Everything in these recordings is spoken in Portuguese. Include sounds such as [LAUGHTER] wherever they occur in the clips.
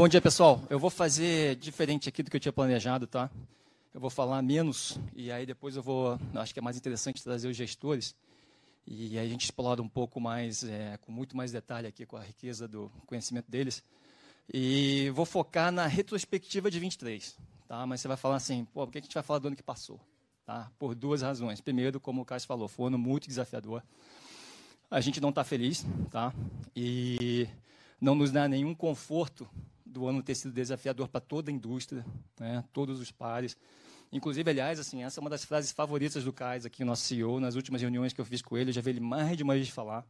bom dia, pessoal. Eu vou fazer diferente aqui do que eu tinha planejado, tá? Eu vou falar menos e aí depois eu vou. Acho que é mais interessante trazer os gestores e aí a gente explora um pouco mais, é, com muito mais detalhe aqui, com a riqueza do conhecimento deles. E vou focar na retrospectiva de 23, tá? Mas você vai falar assim, pô, por que a gente vai falar do ano que passou? Tá? Por duas razões. Primeiro, como o Carlos falou, foi um ano muito desafiador. A gente não está feliz, tá? E não nos dá nenhum conforto do ano ter sido desafiador para toda a indústria, né? todos os pares. Inclusive, aliás, assim, essa é uma das frases favoritas do Cais aqui, nosso CEO, nas últimas reuniões que eu fiz com ele, eu já vi ele mais de uma vez falar.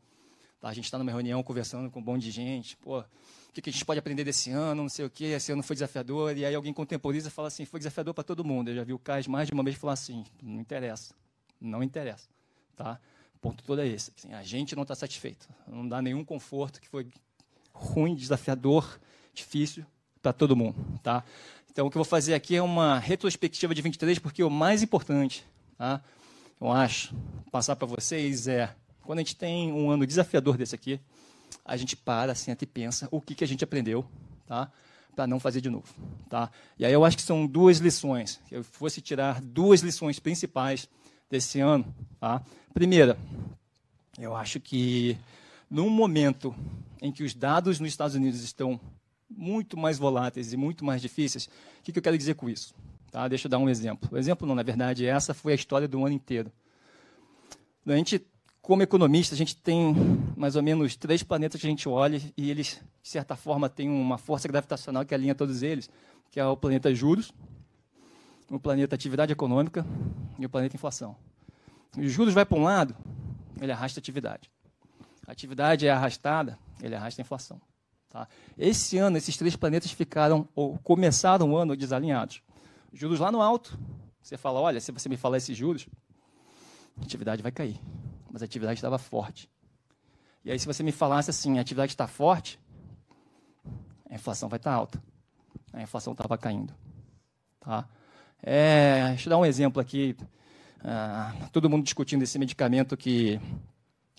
Tá? A gente está numa reunião conversando com um monte de gente, pô, o que, que a gente pode aprender desse ano, não sei o quê, esse ano foi desafiador, e aí alguém contemporiza e fala assim, foi desafiador para todo mundo. Eu já vi o Cais mais de uma vez falar assim, não interessa, não interessa. Tá? O ponto todo é esse, assim, a gente não está satisfeito, não dá nenhum conforto, que foi ruim, desafiador, difícil para todo mundo. Tá? Então, o que eu vou fazer aqui é uma retrospectiva de 23, porque o mais importante, tá? eu acho, passar para vocês é, quando a gente tem um ano desafiador desse aqui, a gente para, senta e pensa o que, que a gente aprendeu, tá? para não fazer de novo. Tá? E aí eu acho que são duas lições. Se eu fosse tirar duas lições principais desse ano. Tá? Primeira, eu acho que num momento em que os dados nos Estados Unidos estão muito mais voláteis e muito mais difíceis. O que, eu quero dizer com isso? Tá? Deixa eu dar um exemplo. O exemplo não, na verdade, essa foi a história do ano inteiro. A gente, como economista, a gente tem mais ou menos três planetas que a gente olha e eles, de certa forma, têm uma força gravitacional que alinha todos eles, que é o planeta juros, o planeta atividade econômica e o planeta inflação. Os juros vai para um lado, ele arrasta a atividade. A atividade é arrastada, ele arrasta a inflação. Tá? Esse ano, esses três planetas ficaram, ou começaram o ano desalinhados. Juros lá no alto, você fala, olha, se você me falar esses juros, a atividade vai cair. Mas a atividade estava forte. E aí, se você me falasse assim, a atividade está forte, a inflação vai estar alta. A inflação estava caindo. Tá? É, deixa eu dar um exemplo aqui. Ah, todo mundo discutindo esse medicamento que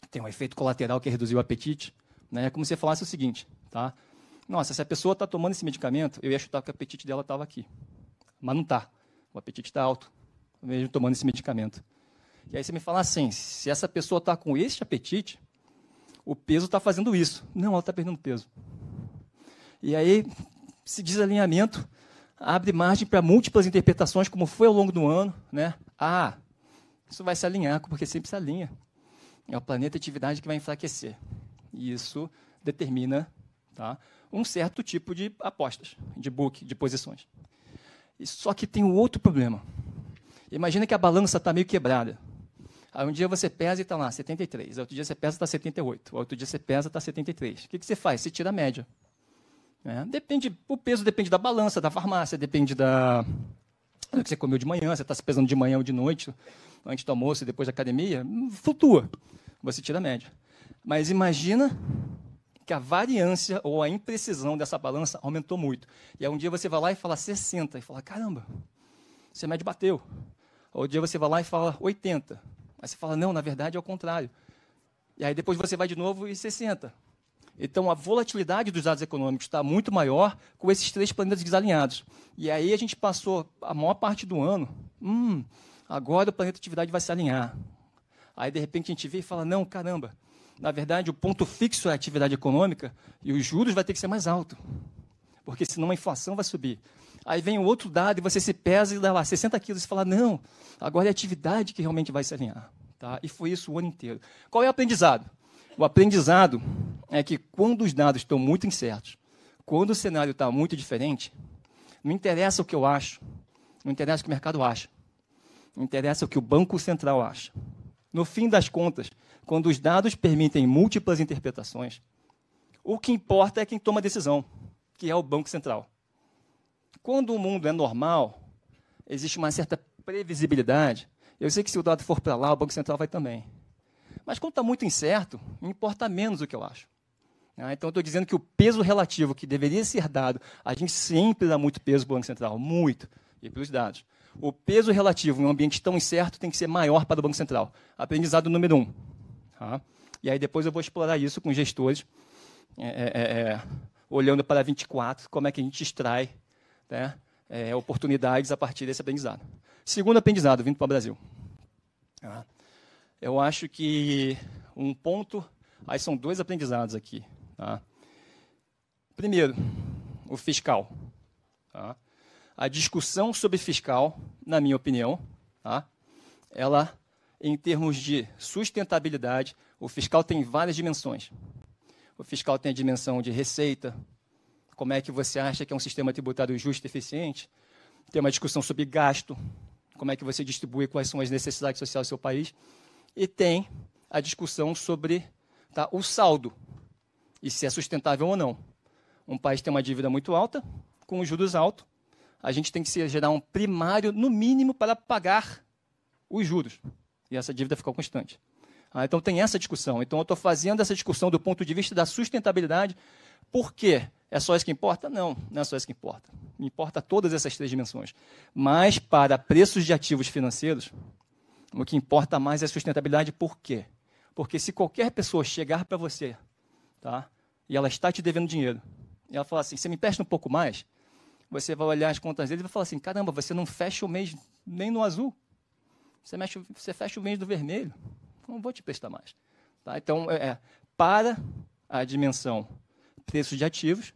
tem um efeito colateral que reduzir o apetite. Né? É como se você falasse o seguinte: Tá? Nossa, se a pessoa está tomando esse medicamento, eu ia chutar que o apetite dela estava aqui. Mas não está. O apetite está alto, mesmo tomando esse medicamento. E aí você me fala assim, se essa pessoa está com este apetite, o peso está fazendo isso. Não, ela está perdendo peso. E aí, esse desalinhamento abre margem para múltiplas interpretações, como foi ao longo do ano. Né? Ah, isso vai se alinhar, porque sempre se alinha. É o planeta atividade que vai enfraquecer. E isso determina tá? um certo tipo de apostas, de book, de posições. E só que tem um outro problema. Imagina que a balança está meio quebrada. Aí um dia você pesa e está lá, 73. Outro dia você pesa e está 78. Outro dia você pesa e está 73. O que, que você faz? Você tira a média. É, depende, o peso depende da balança, da farmácia, depende da do que você comeu de manhã, você está se pesando de manhã ou de noite, antes do almoço e depois da academia, flutua. Você tira a média. Mas imagina que a variância ou a imprecisão dessa balança aumentou muito. E aí um dia você vai lá e fala 60, e fala, caramba, você médio bateu. Ou um dia você vai lá e fala 80. Aí você fala, não, na verdade é o contrário. E aí depois você vai de novo e 60. Então a volatilidade dos dados econômicos está muito maior com esses três planetas desalinhados. E aí a gente passou a maior parte do ano, hum, agora o planeta atividade vai se alinhar. Aí de repente a gente vê e fala, não, caramba, na verdade, o ponto fixo é a atividade econômica e os juros vai ter que ser mais alto, porque senão a inflação vai subir. Aí vem o outro dado e você se pesa e dá lá 60 quilos e fala, não, agora é a atividade que realmente vai se alinhar. Tá? E foi isso o ano inteiro. Qual é o aprendizado? O aprendizado é que quando os dados estão muito incertos, quando o cenário está muito diferente, não interessa o que eu acho, não interessa o que o mercado acha, não interessa o que o Banco Central acha. No fim das contas, quando os dados permitem múltiplas interpretações, o que importa é quem toma a decisão, que é o Banco Central. Quando o mundo é normal, existe uma certa previsibilidade. Eu sei que se o dado for para lá, o Banco Central vai também. Mas quando está muito incerto, importa menos o que eu acho. Ah, então, eu estou dizendo que o peso relativo que deveria ser dado, a gente sempre dá muito peso para o Banco Central, muito, e para os dados. O peso relativo em um ambiente tão incerto tem que ser maior para o Banco Central. Aprendizado número um. Tá? E aí depois eu vou explorar isso com gestores. É, é, é, é olhando para 24, como é que a gente extrai né, é, oportunidades a partir desse aprendizado. Segundo aprendizado, vindo para o Brasil. Tá? Eu acho que um ponto. Aí são dois aprendizados aqui. Tá? Primeiro, o fiscal. Tá? A discussão sobre fiscal, na minha opinião, tá? ela, em termos de sustentabilidade, o fiscal tem várias dimensões. O fiscal tem a dimensão de receita, como é que você acha que é um sistema tributário justo e eficiente. Tem uma discussão sobre gasto, como é que você distribui quais são as necessidades sociais do seu país. E tem a discussão sobre tá, o saldo e se é sustentável ou não. Um país tem uma dívida muito alta, com juros altos, a gente tem que gerar um primário, no mínimo, para pagar os juros. E essa dívida ficou constante. Ah, então tem essa discussão. Então eu estou fazendo essa discussão do ponto de vista da sustentabilidade. Por quê? É só isso que importa? Não, não é só isso que importa. Importa todas essas três dimensões. Mas para preços de ativos financeiros, o que importa mais é a sustentabilidade. Por quê? Porque se qualquer pessoa chegar para você, tá? E ela está te devendo dinheiro, e ela falar assim: "Você me empresta um pouco mais?" Você vai olhar as contas dele e vai falar assim: "Caramba, você não fecha o mês nem no azul. Você, mexe, você fecha o mês do vermelho não vou te prestar mais. Tá? Então, é, é, para a dimensão preços de ativos,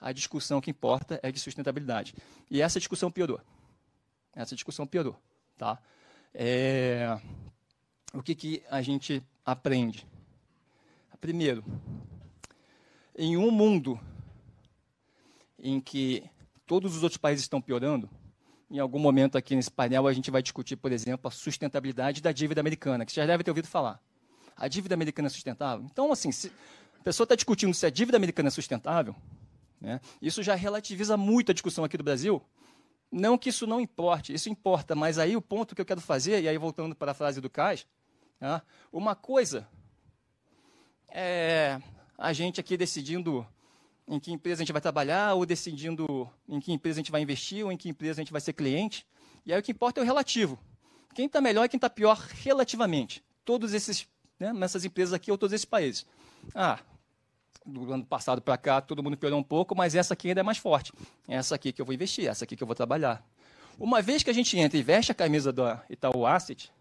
a discussão que importa é de sustentabilidade. E essa discussão piorou. Essa discussão piorou. Tá? É, o que, que a gente aprende? Primeiro, em um mundo em que todos os outros países estão piorando, em algum momento aqui nesse painel a gente vai discutir, por exemplo, a sustentabilidade da dívida americana, que você já deve ter ouvido falar. A dívida americana é sustentável? Então, assim, se a pessoa está discutindo se a dívida americana é sustentável, né, isso já relativiza muito a discussão aqui do Brasil. Não que isso não importe, isso importa, mas aí o ponto que eu quero fazer, e aí voltando para a frase do Cais, né, uma coisa é a gente aqui decidindo em que empresa a gente vai trabalhar, ou decidindo em que empresa a gente vai investir, ou em que empresa a gente vai ser cliente. E aí o que importa é o relativo. Quem está melhor e quem está pior relativamente. Todos esses, né, nessas empresas aqui ou todos esses países. Ah, do ano passado para cá todo mundo piorou um pouco, mas essa aqui ainda é mais forte. Essa aqui que eu vou investir, essa aqui que eu vou trabalhar. Uma vez que a gente entra e veste a camisa da Itaú Asset,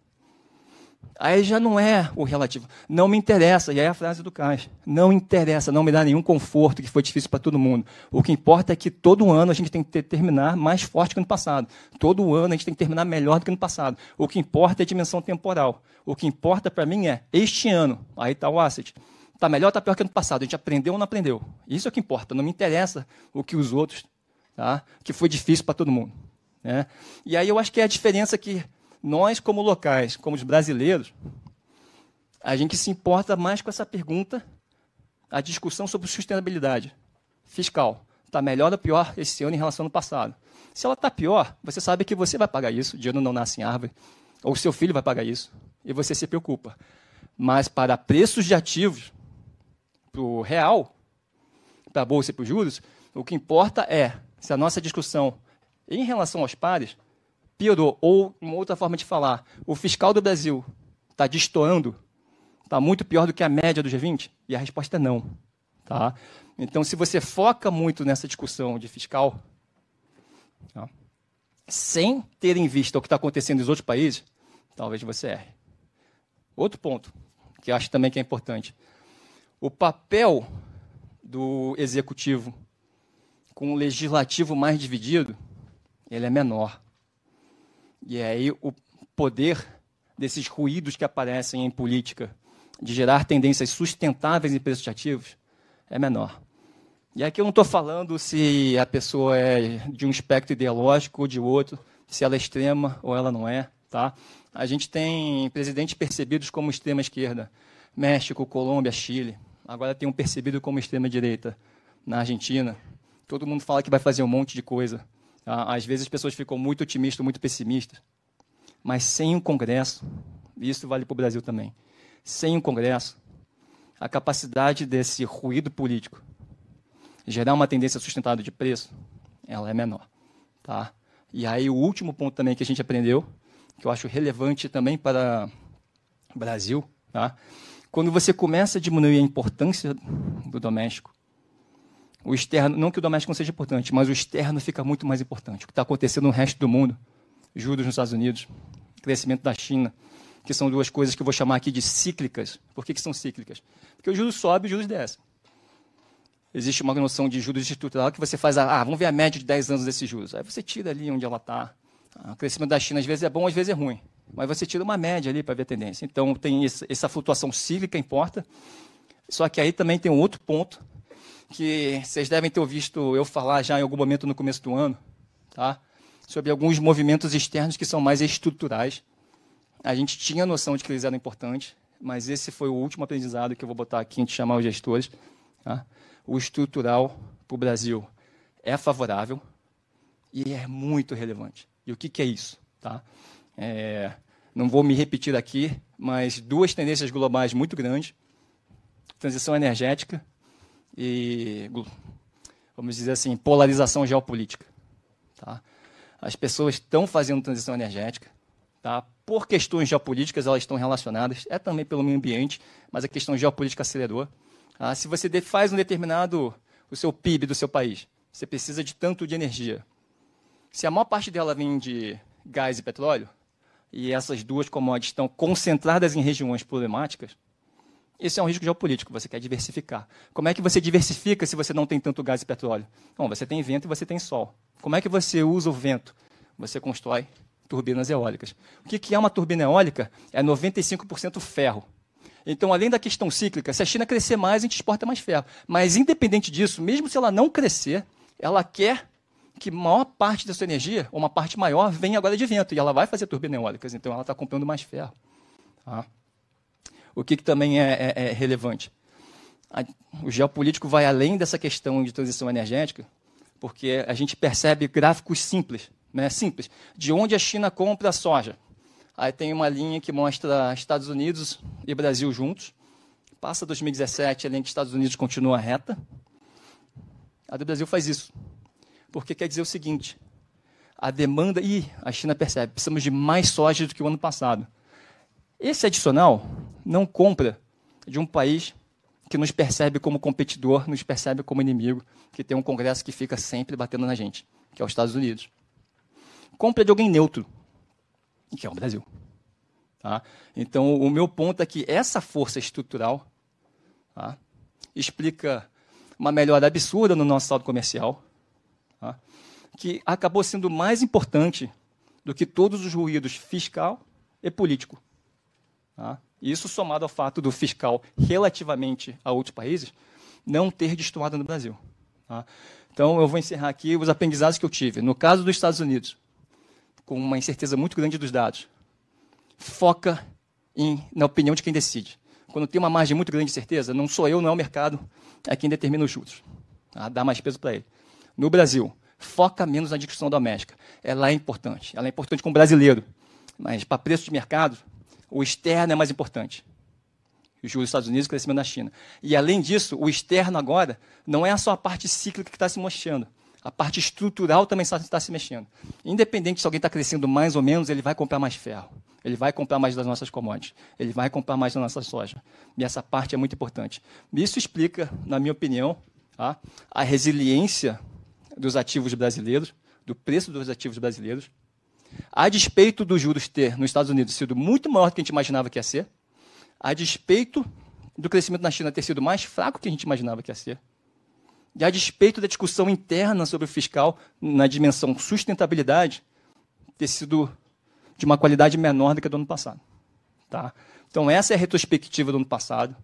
Aí já não é o relativo. Não me interessa. E aí a frase do Caixa. Não interessa, não me dá nenhum conforto, que foi difícil para todo mundo. O que importa é que todo ano a gente tem que terminar mais forte que no passado. Todo ano a gente tem que terminar melhor do que no passado. O que importa é a dimensão temporal. O que importa para mim é este ano. Aí está o asset. Está melhor ou está pior que no passado? A gente aprendeu ou não aprendeu? Isso é o que importa. Não me interessa o que os outros, tá? que foi difícil para todo mundo. Né? E aí eu acho que é a diferença que nós, como locais, como os brasileiros, a gente se importa mais com essa pergunta, a discussão sobre sustentabilidade fiscal. Está melhor ou pior esse ano em relação ao passado? Se ela está pior, você sabe que você vai pagar isso, o dinheiro não nasce em árvore, ou seu filho vai pagar isso, e você se preocupa. Mas para preços de ativos, para o real, para a bolsa e para os juros, o que importa é se a nossa discussão em relação aos pares piorou. Ou, uma outra forma de falar, o fiscal do Brasil está destoando, está muito pior do que a média do G20? E a resposta é não. Tá? Então, se você foca muito nessa discussão de fiscal, tá? sem ter em vista o que está acontecendo nos outros países, talvez você erre. Outro ponto, que acho também que é importante. O papel do executivo com o legislativo mais dividido, ele é menor. E aí o poder desses ruídos que aparecem em política de gerar tendências sustentáveis em preços de ativos é menor. E aqui eu não estou falando se a pessoa é de um espectro ideológico ou de outro, se ela é extrema ou ela não é. Tá? A gente tem presidentes percebidos como extrema esquerda, México, Colômbia, Chile. Agora tem um percebido como extrema direita na Argentina. Todo mundo fala que vai fazer um monte de coisa. Ah, às vezes as pessoas ficam muito otimistas, muito pessimistas. Mas sem um Congresso, e isso vale para o Brasil também, sem um Congresso, a capacidade desse ruído político gerar uma tendência sustentável de preço, ela é menor. Tá? E aí o último ponto também que a gente aprendeu, que eu acho relevante também para o Brasil, tá? quando você começa a diminuir a importância do doméstico, o externo, não que o doméstico não seja importante, mas o externo fica muito mais importante. O que está acontecendo no resto do mundo, juros nos Estados Unidos, crescimento da China, que são duas coisas que eu vou chamar aqui de cíclicas. Por que, que são cíclicas? Porque o juros sobe e o juros desce. Existe uma noção de juros estrutural que você faz, ah, vamos ver a média de 10 anos desses juros. Aí você tira ali onde ela está. O crescimento da China às vezes é bom, às vezes é ruim. Mas você tira uma média ali para ver a tendência. Então, tem essa flutuação cíclica, importa. Só que aí também tem um outro ponto, que vocês devem ter ouvido eu falar já em algum momento no começo do ano, tá? sobre alguns movimentos externos que são mais estruturais. A gente tinha noção de que eles eram importantes, mas esse foi o último aprendizado que eu vou botar aqui antes de chamar os gestores. Tá? O estrutural para o Brasil é favorável e é muito relevante. E o que, que é isso? Tá? É, não vou me repetir aqui, mas duas tendências globais muito grandes: transição energética e, vamos dizer assim, polarização geopolítica. Tá? As pessoas estão fazendo transição energética. Tá? Por questões geopolíticas, elas estão relacionadas. É também pelo meio ambiente, mas a questão geopolítica acelerou. Tá? Se você faz um determinado o seu PIB do seu país, você precisa de tanto de energia. Se a maior parte dela vem de gás e petróleo, e essas duas commodities estão concentradas em regiões problemáticas, esse é um risco geopolítico, você quer diversificar. Como é que você diversifica se você não tem tanto gás e petróleo? Bom, você tem vento e você tem sol. Como é que você usa o vento? Você constrói turbinas eólicas. O que é uma turbina eólica? É 95% ferro. Então, além da questão cíclica, se a China crescer mais, a gente exporta mais ferro. Mas, independente disso, mesmo se ela não crescer, ela quer que maior parte da sua energia, ou uma parte maior, venha agora de vento. E ela vai fazer turbinas eólicas, então ela está comprando mais ferro. Tá? O que, que também é, é, é relevante? A, o geopolítico vai além dessa questão de transição energética, porque a gente percebe gráficos simples, né, simples, de onde a China compra a soja. Aí tem uma linha que mostra Estados Unidos e Brasil juntos. Passa 2017, a linha que Estados Unidos continua reta. A do Brasil faz isso. Porque quer dizer o seguinte: a demanda. Ih, a China percebe, precisamos de mais soja do que o ano passado. Esse adicional não compra de um país que nos percebe como competidor, nos percebe como inimigo, que tem um Congresso que fica sempre batendo na gente, que é os Estados Unidos. Compra de alguém neutro, que é o Brasil. Tá? Então, o meu ponto é que essa força estrutural tá, explica uma melhora absurda no nosso saldo comercial, tá, que acabou sendo mais importante do que todos os ruídos fiscal e político. Tá? Isso somado ao fato do fiscal, relativamente a outros países, não ter destoado no Brasil. Tá? Então, eu vou encerrar aqui os aprendizados que eu tive. No caso dos Estados Unidos, com uma incerteza muito grande dos dados, foca em, na opinião de quem decide. Quando tem uma margem muito grande de certeza, não sou eu, não é o mercado, é quem determina os juros. Tá? Dá mais peso para ele. No Brasil, foca menos na discussão doméstica. Ela é importante. Ela é importante como brasileiro. Mas para preço de mercado, o externo é mais importante. Os juros dos Estados Unidos e o crescimento da China. E, além disso, o externo agora não é só a parte cíclica que está se mexendo. A parte estrutural também está se mexendo. Independente se alguém está crescendo mais ou menos, ele vai comprar mais ferro. Ele vai comprar mais das nossas commodities. Ele vai comprar mais da nossa soja. E essa parte é muito importante. Isso explica, na minha opinião, tá, a resiliência dos ativos brasileiros, do preço dos ativos brasileiros, a despeito dos juros ter nos Estados Unidos sido muito maior do que a gente imaginava que ia ser, a despeito do crescimento na China ter sido mais fraco do que a gente imaginava que ia ser, e a despeito da discussão interna sobre o fiscal na dimensão sustentabilidade ter sido de uma qualidade menor do que a do ano passado. Tá? Então, essa é a retrospectiva do ano passado.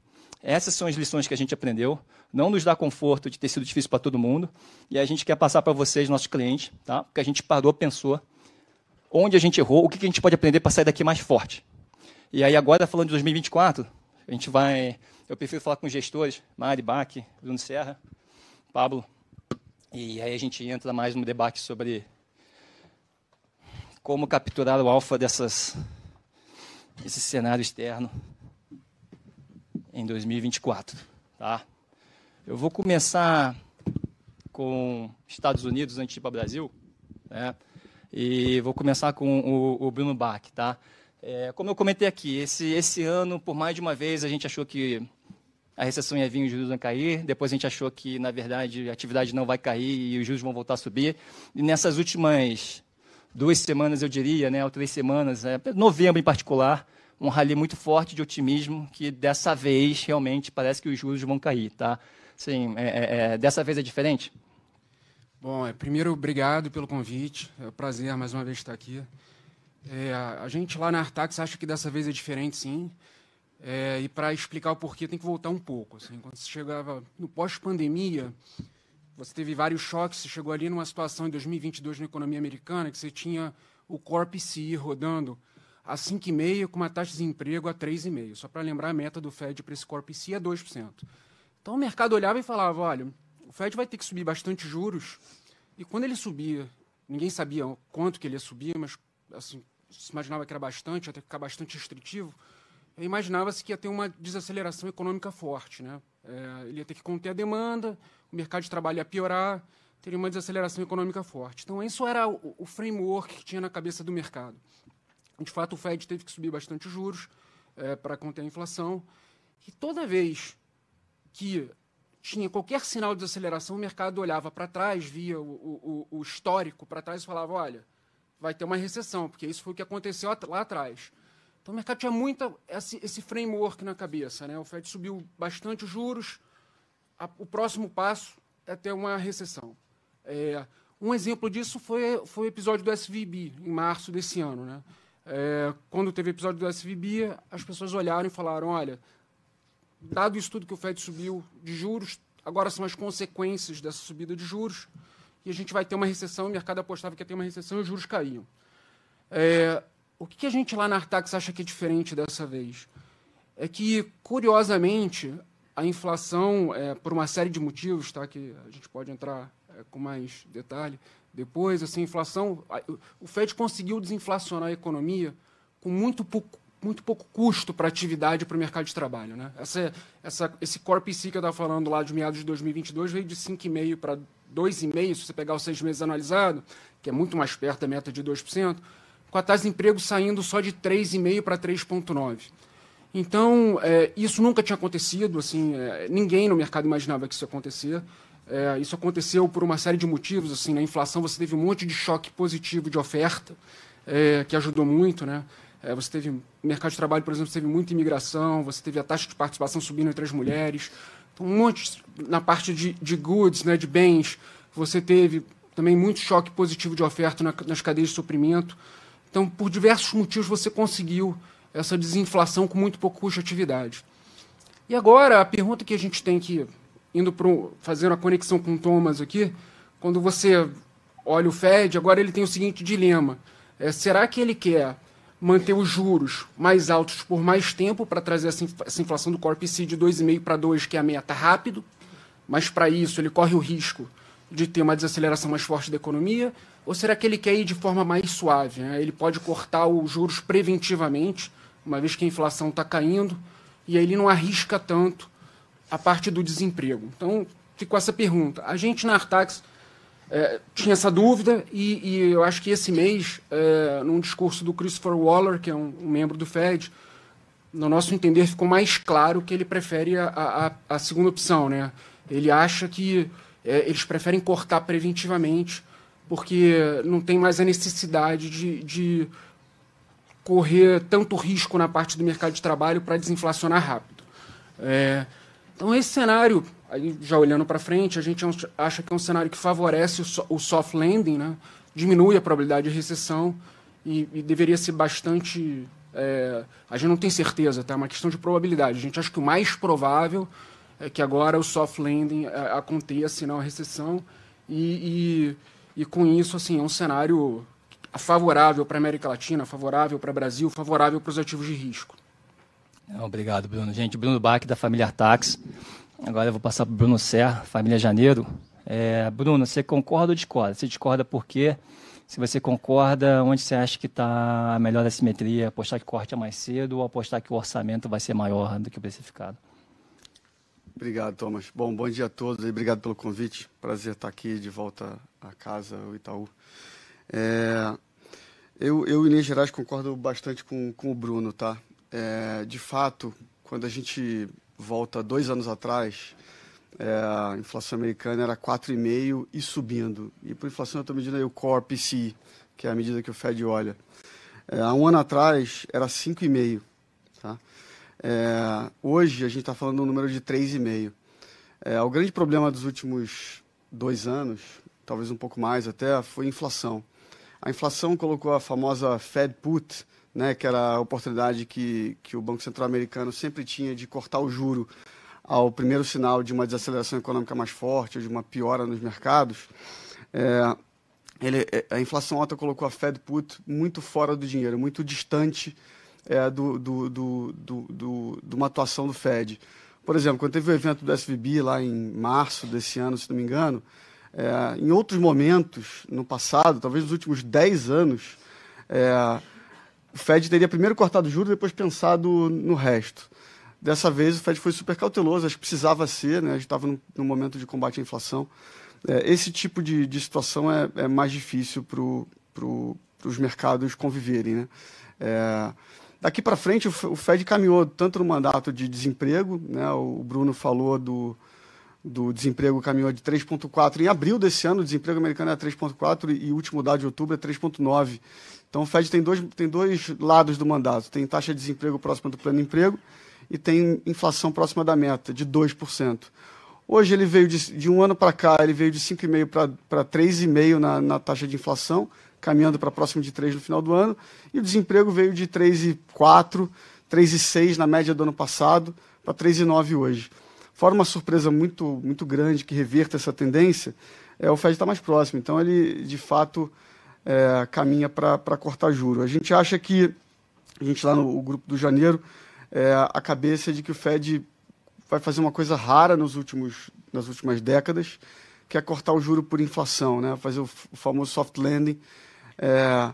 Essas são as lições que a gente aprendeu. Não nos dá conforto de ter sido difícil para todo mundo. E a gente quer passar para vocês, nossos clientes, tá? porque a gente parou, pensou onde a gente errou, o que a gente pode aprender para sair daqui mais forte. E aí agora, falando de 2024, a gente vai... Eu prefiro falar com gestores, Mari, Bach, Bruno Serra, Pablo, e aí a gente entra mais no debate sobre como capturar o alfa dessas, desse cenário externo em 2024. Tá? Eu vou começar com Estados Unidos antes de ir para o Brasil. Né? E vou começar com o, o Bruno Bach, tá? É, como eu comentei aqui, esse, esse ano, por mais de uma vez, a gente achou que a recessão ia vir e os juros iam cair. Depois a gente achou que, na verdade, a atividade não vai cair e os juros vão voltar a subir. E nessas últimas duas semanas, eu diria, né, ou três semanas, é, novembro em particular, um rally muito forte de otimismo que dessa vez realmente parece que os juros vão cair, tá? Sim, é, é, é, dessa vez é diferente? Bom, é, primeiro obrigado pelo convite, é um prazer mais uma vez estar aqui. É, a gente lá na Artax acha que dessa vez é diferente, sim. É, e para explicar o porquê tem que voltar um pouco. Assim, quando você chegava no pós-pandemia, você teve vários choques. Você chegou ali numa situação em 2022 na economia americana que você tinha o Core PCI rodando a 5,5 com uma taxa de desemprego a 3,5. Só para lembrar, a meta do Fed para esse Core PCI é 2%. Então o mercado olhava e falava, olha, Fed vai ter que subir bastante juros. E quando ele subia, ninguém sabia quanto que ele ia subir, mas assim, se imaginava que era bastante, que ficar bastante restritivo imaginava-se que ia ter uma desaceleração econômica forte. Né? É, ele ia ter que conter a demanda, o mercado de trabalho ia piorar, teria uma desaceleração econômica forte. Então, isso era o, o framework que tinha na cabeça do mercado. De fato, o Fed teve que subir bastante os juros é, para conter a inflação. E toda vez que tinha qualquer sinal de desaceleração, o mercado olhava para trás, via o, o, o histórico para trás e falava: olha, vai ter uma recessão, porque isso foi o que aconteceu lá atrás. Então o mercado tinha muito esse, framework na cabeça. Né? O Fed subiu bastante os juros, a, o próximo passo é ter uma recessão. É, um exemplo disso foi, foi o episódio do SVB, em março desse ano. Né? É, quando teve o episódio do SVB, as pessoas olharam e falaram: olha, dado o estudo que o Fed subiu de juros, agora são as consequências dessa subida de juros, e a gente vai ter uma recessão. O mercado apostava que ia ter uma recessão e os juros caíam. É, o que a gente lá na Artax acha que é diferente dessa vez? É que, curiosamente, a inflação, é, por uma série de motivos, tá, que a gente pode entrar é, com mais detalhe depois, assim, a inflação, o Fed conseguiu desinflacionar a economia com muito pouco, muito pouco custo para atividade para o mercado de trabalho. Né? Essa, essa, esse core PCI que eu estava falando lá de meados de 2022 veio de 5,5% para 2,5%, se você pegar os seis meses analisado, que é muito mais perto da meta de 2%, com a taxa de emprego saindo só de 3,5% para 3,9%. Então, é, isso nunca tinha acontecido, assim, é, ninguém no mercado imaginava que isso ia acontecer. É, isso aconteceu por uma série de motivos. Assim, na inflação você teve um monte de choque positivo de oferta, é, que ajudou muito. Né? É, você teve mercado de trabalho, por exemplo, teve muita imigração, você teve a taxa de participação subindo entre as mulheres. Então, um monte na parte de, de goods, né, de bens, você teve também muito choque positivo de oferta na, nas cadeias de suprimento. Então, por diversos motivos, você conseguiu essa desinflação com muito pouco custo de atividade. E agora, a pergunta que a gente tem que, indo para fazer uma conexão com o Thomas aqui, quando você olha o Fed, agora ele tem o seguinte dilema. É, será que ele quer manter os juros mais altos por mais tempo para trazer essa inflação do Corp C de 2,5 para 2, que é a meta rápido, mas para isso ele corre o risco de ter uma desaceleração mais forte da economia? Ou será que ele quer ir de forma mais suave? Né? Ele pode cortar os juros preventivamente, uma vez que a inflação está caindo, e aí ele não arrisca tanto a parte do desemprego. Então, ficou essa pergunta. A gente na Artax é, tinha essa dúvida, e, e, eu acho que esse mês, é, num discurso do Christopher Waller, que é um, um, membro do FED, no nosso entender, ficou mais claro que ele prefere a, a, a segunda opção. Né? Ele acha que é, eles preferem cortar preventivamente, porque não tem mais a necessidade de, de correr tanto risco na parte do mercado de trabalho para desinflacionar rápido. É, então, esse cenário, já olhando para frente, a gente acha que é um cenário que favorece o, soft landing, né? diminui a probabilidade de recessão e, e deveria ser bastante. É, a gente não tem certeza, tá? é uma questão de probabilidade. A gente acha que o mais provável é que agora o soft landing é, aconteça, não a recessão, e, e, e, com isso assim, é um cenário favorável para a América Latina, favorável para o Brasil, favorável para os ativos de risco. Obrigado, Bruno. Gente, Bruno Bach, da família Artax. Agora eu vou passar para o Bruno Serra, família Janeiro. É, Bruno, você concorda ou discorda? Você discorda por quê? Se você concorda, onde você acha que está a melhor assimetria? Apostar que corte é mais cedo ou apostar que o orçamento vai ser maior do que o precificado? Obrigado, Thomas. Bom, bom dia a todos e obrigado pelo convite. Prazer estar aqui de volta à casa, o Itaú. É, eu, eu, em linhas gerais, concordo bastante com, com o Bruno, tá? É, de fato, quando a gente volta dois anos atrás, é, a inflação americana era 4,5% e subindo. E por inflação eu estou medindo aí o Core PCI, que é a medida que o Fed olha. É, há um ano atrás era 5,5%. Tá? É, hoje a gente está falando um número de 3,5%. É, o grande problema dos últimos dois anos, talvez um pouco mais até, foi a inflação. A inflação colocou a famosa Fed Put, né, que era a oportunidade que, que o Banco Central americano sempre tinha de cortar o juro ao primeiro sinal de uma desaceleração econômica mais forte ou de uma piora nos mercados. É, ele, é, a inflação alta colocou a Fed Put muito fora do dinheiro, muito distante é, do, do, do, do, de uma atuação do Fed. Por exemplo, quando teve o evento do SVB lá em março desse ano, se não me engano, é, em outros momentos, no passado, talvez nos últimos 10 anos, é, o Fed teria primeiro cortado juros e depois pensado no resto. Dessa vez, o Fed foi super cauteloso, acho que precisava ser, né? a gente estava num, momento de combate à inflação. É, esse tipo de, de situação é, é mais difícil para os mercados conviverem. Né? É, Daqui para frente, o Fed caminhou tanto no mandato de desemprego, né, o Bruno falou do, do desemprego caminhou de 3,4. Em abril desse ano, o desemprego americano é 3,4 e o último dado de outubro é 3,9. Então, o Fed tem dois, tem dois lados do mandato: tem taxa de desemprego próxima do plano de emprego e tem inflação próxima da meta, de 2%. Hoje, ele veio de, de um ano para cá, ele veio de 5,5% para 3,5% na, na taxa de inflação caminhando para próximo de 3 no final do ano, e o desemprego veio de 3,4, 3,6 na média do ano passado, para 3,9 hoje. Fora uma surpresa muito, muito grande que reverta essa tendência, é, o Fed está mais próximo, então ele, de fato, é, caminha para cortar juro. A gente acha que, a gente lá no grupo do janeiro, é, a cabeça é de que o Fed vai fazer uma coisa rara nos últimos, nas últimas décadas, que é cortar o juro por inflação, né? fazer o, o famoso soft landing, é,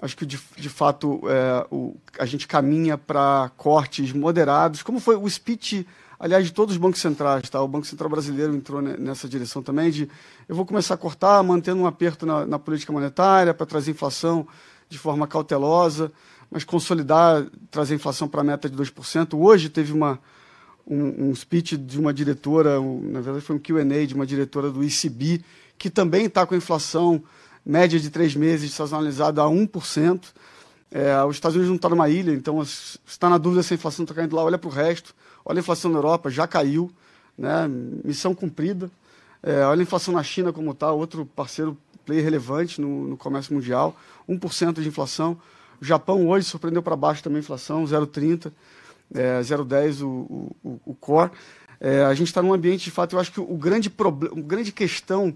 acho que, de, de fato, é, o, a gente caminha para cortes moderados, como foi o speech, aliás, de todos os bancos centrais. Tá? O Banco Central Brasileiro entrou nessa direção também, de eu vou começar a cortar, mantendo um aperto na, na política monetária para trazer inflação de forma cautelosa, mas consolidar, trazer inflação para a meta de 2%. Hoje teve uma, um, um speech de uma diretora, um, na verdade foi um Q&A de uma diretora do ECB, que também está com a inflação média de três meses sazonalizada a 1%. É, os Estados Unidos não estão numa ilha, então se está na dúvida se a inflação está caindo lá, olha para o resto. Olha a inflação na Europa, já caiu, né? missão cumprida. É, olha a inflação na China como está, outro parceiro player relevante no, no comércio mundial, 1% de inflação. O Japão hoje surpreendeu para baixo também a inflação, 0,30, é, 0,10 o, o, o core. É, a gente está num ambiente, de fato, eu acho que o grande, problema, a grande questão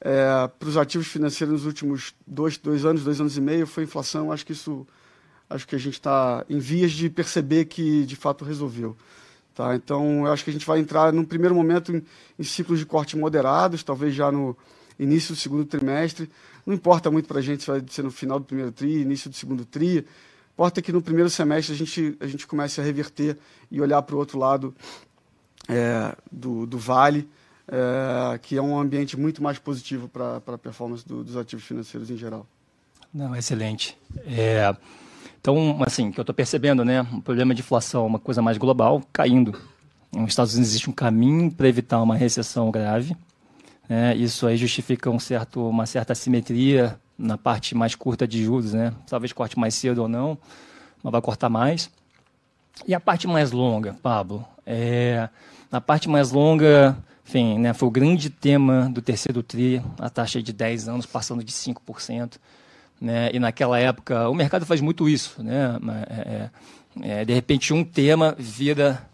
é, para os ativos financeiros nos últimos dois, dois anos, dois anos e meio, foi inflação. Acho que isso, acho que a gente está em vias de perceber que de fato resolveu. Tá? Então, eu acho que a gente vai entrar num primeiro momento em, em ciclos de corte moderados, talvez já no início do segundo trimestre. Não importa muito para a gente se vai ser no final do primeiro tri, início do segundo tri. Importa que no primeiro semestre a gente, a gente comece a reverter e olhar para o outro lado é, do, do vale é, que é um ambiente muito mais positivo para a performance do, dos ativos financeiros em geral. Não, excelente. É, então, assim, que eu estou percebendo, né, o problema de inflação, uma coisa mais global, caindo. Nos Estados Unidos existe um caminho para evitar uma recessão grave. Né, isso aí justifica um certo, uma certa assimetria na parte mais curta de juros, né? Talvez corte mais cedo ou não, mas vai cortar mais. E a parte mais longa, Pablo? É, parte mais longa, enfim, né, foi o grande tema do terceiro TRI, a taxa de 10 anos passando de 5%. Né, e naquela época, o mercado faz muito isso. Né, é, é, é, de repente, um tema vira,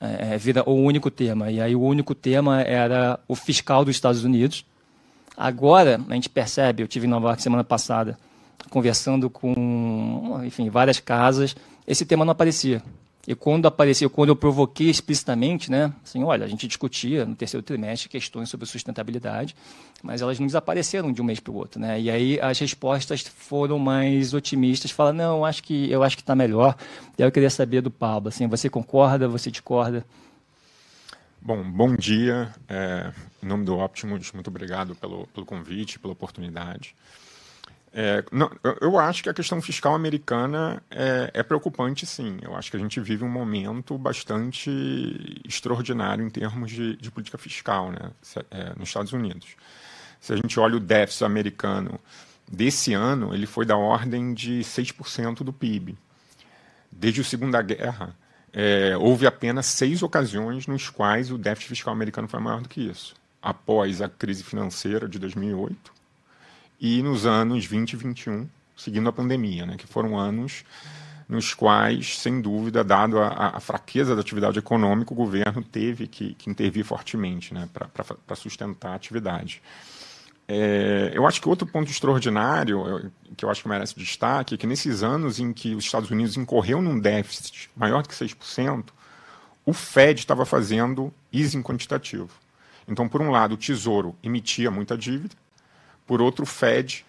é, vira o único tema. E aí, o único tema era o fiscal dos Estados Unidos. Agora, a gente percebe, eu tive em Nova York semana passada, conversando com enfim, várias casas, esse tema não aparecia. E quando apareceu, quando eu provoquei explicitamente, né, assim, olha, a gente discutia no terceiro trimestre questões sobre sustentabilidade, mas elas não desapareceram de um mês para o outro, né? E aí as respostas foram mais otimistas, fala, não, acho que eu acho que está melhor. E aí eu queria saber do Pablo, assim, você concorda, você discorda? Bom, bom dia. É, em nome do Optimus, muito obrigado pelo, pelo convite, pela oportunidade. É, não, eu acho que a questão fiscal americana é, é, preocupante, sim. Eu acho que a gente vive um momento bastante extraordinário em termos de, de política fiscal né, é, nos Estados Unidos. Se a gente olha o déficit americano desse ano, ele foi da ordem de 6% do PIB. Desde a Segunda Guerra, é, houve apenas seis ocasiões nos quais o déficit fiscal americano foi maior do que isso. Após a crise financeira de 2008, e nos anos 20 e 21, seguindo a pandemia, né, que foram anos nos quais, sem dúvida, dado a, a fraqueza da atividade econômica, o governo teve que, que intervir fortemente né, para sustentar a atividade. É, eu acho que outro ponto extraordinário, que eu acho que merece destaque, é que nesses anos em que os Estados Unidos incorreu num déficit maior que 6%, o Fed estava fazendo easing quantitativo. Então, por um lado, o Tesouro emitia muita dívida, por outro, o Fed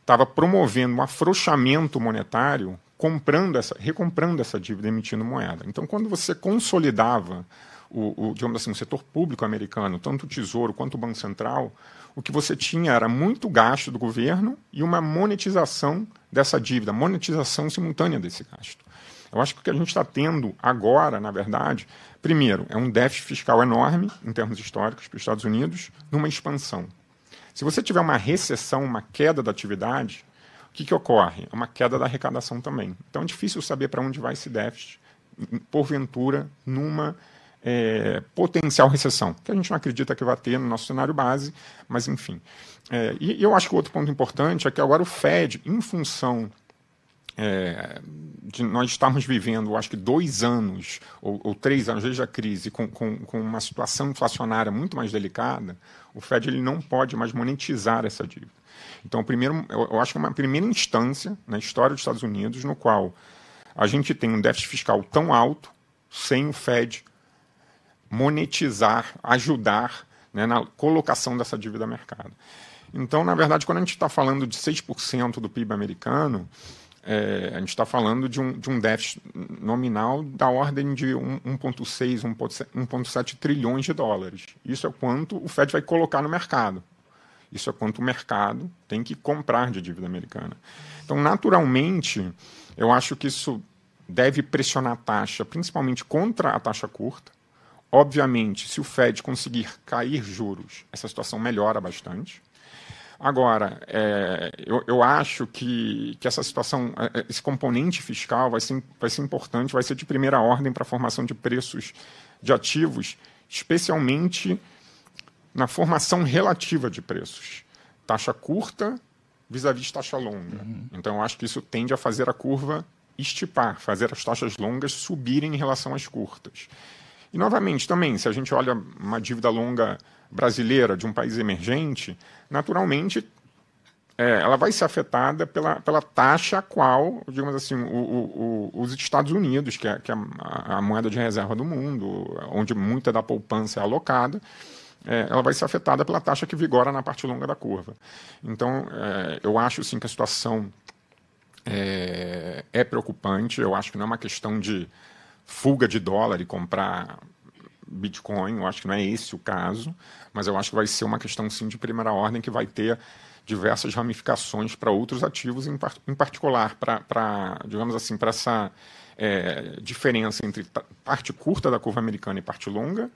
estava promovendo um afrouxamento monetário, comprando essa, recomprando essa dívida, emitindo moeda. Então, quando você consolidava o, o, digamos assim, o setor público americano, tanto o Tesouro quanto o Banco Central, o que você tinha era muito gasto do governo e uma monetização dessa dívida, monetização simultânea desse gasto. Eu acho que o que a gente está tendo agora, na verdade, primeiro, é um déficit fiscal enorme, em termos históricos, para os Estados Unidos, numa expansão. Se você tiver uma recessão, uma queda da atividade, o que, que ocorre? É uma queda da arrecadação também. Então é difícil saber para onde vai esse déficit, porventura, numa é, potencial recessão, que a gente não acredita que vai ter no nosso cenário base, mas enfim. É, e, e eu acho que outro ponto importante é que agora o Fed, em função é, de nós estamos vivendo, acho que dois anos ou, ou, três anos desde a crise, com, com, com, uma situação inflacionária muito mais delicada, o Fed ele não pode mais monetizar essa dívida. Então, primeiro, eu, eu acho que é uma primeira instância na história dos Estados Unidos no qual a gente tem um déficit fiscal tão alto sem o Fed monetizar, ajudar né, na colocação dessa dívida no mercado. Então, na verdade, quando a gente está falando de 6% do PIB americano, é, a gente está falando de um, de um déficit nominal da ordem de 1,6, 1,7 trilhões de dólares. Isso é quanto o Fed vai colocar no mercado. Isso é quanto o mercado tem que comprar de dívida americana. Então, naturalmente, eu acho que isso deve pressionar a taxa, principalmente contra a taxa curta. Obviamente, se o Fed conseguir cair juros, essa situação melhora bastante. Agora, é, eu, eu, acho que, que essa situação, é, é, esse componente fiscal vai ser, vai ser importante, vai ser de primeira ordem para a formação de preços de ativos, especialmente na formação relativa de preços. Taxa curta vis-à-vis -vis taxa longa. Uhum. Então, eu acho que isso tende a fazer a curva estipar, fazer as taxas longas subirem em relação às curtas. E, novamente, também, se a gente olha uma dívida longa brasileira de um país emergente, naturalmente é, ela vai ser afetada pela, pela taxa a qual, digamos assim, o, o, o, os Estados Unidos, que é, que é a, a, moeda de reserva do mundo, onde muita da poupança é alocada, é, ela vai ser afetada pela taxa que vigora na parte longa da curva. Então, é, eu acho sim que a situação é, é preocupante. Eu acho que não é uma questão de fuga de dólar e comprar Bitcoin, eu acho que não é esse o caso, mas eu acho que vai ser uma questão sim de primeira ordem que vai ter diversas ramificações para outros ativos, em, par em particular para, digamos assim, para essa é, diferença entre parte curta da curva americana e parte longa,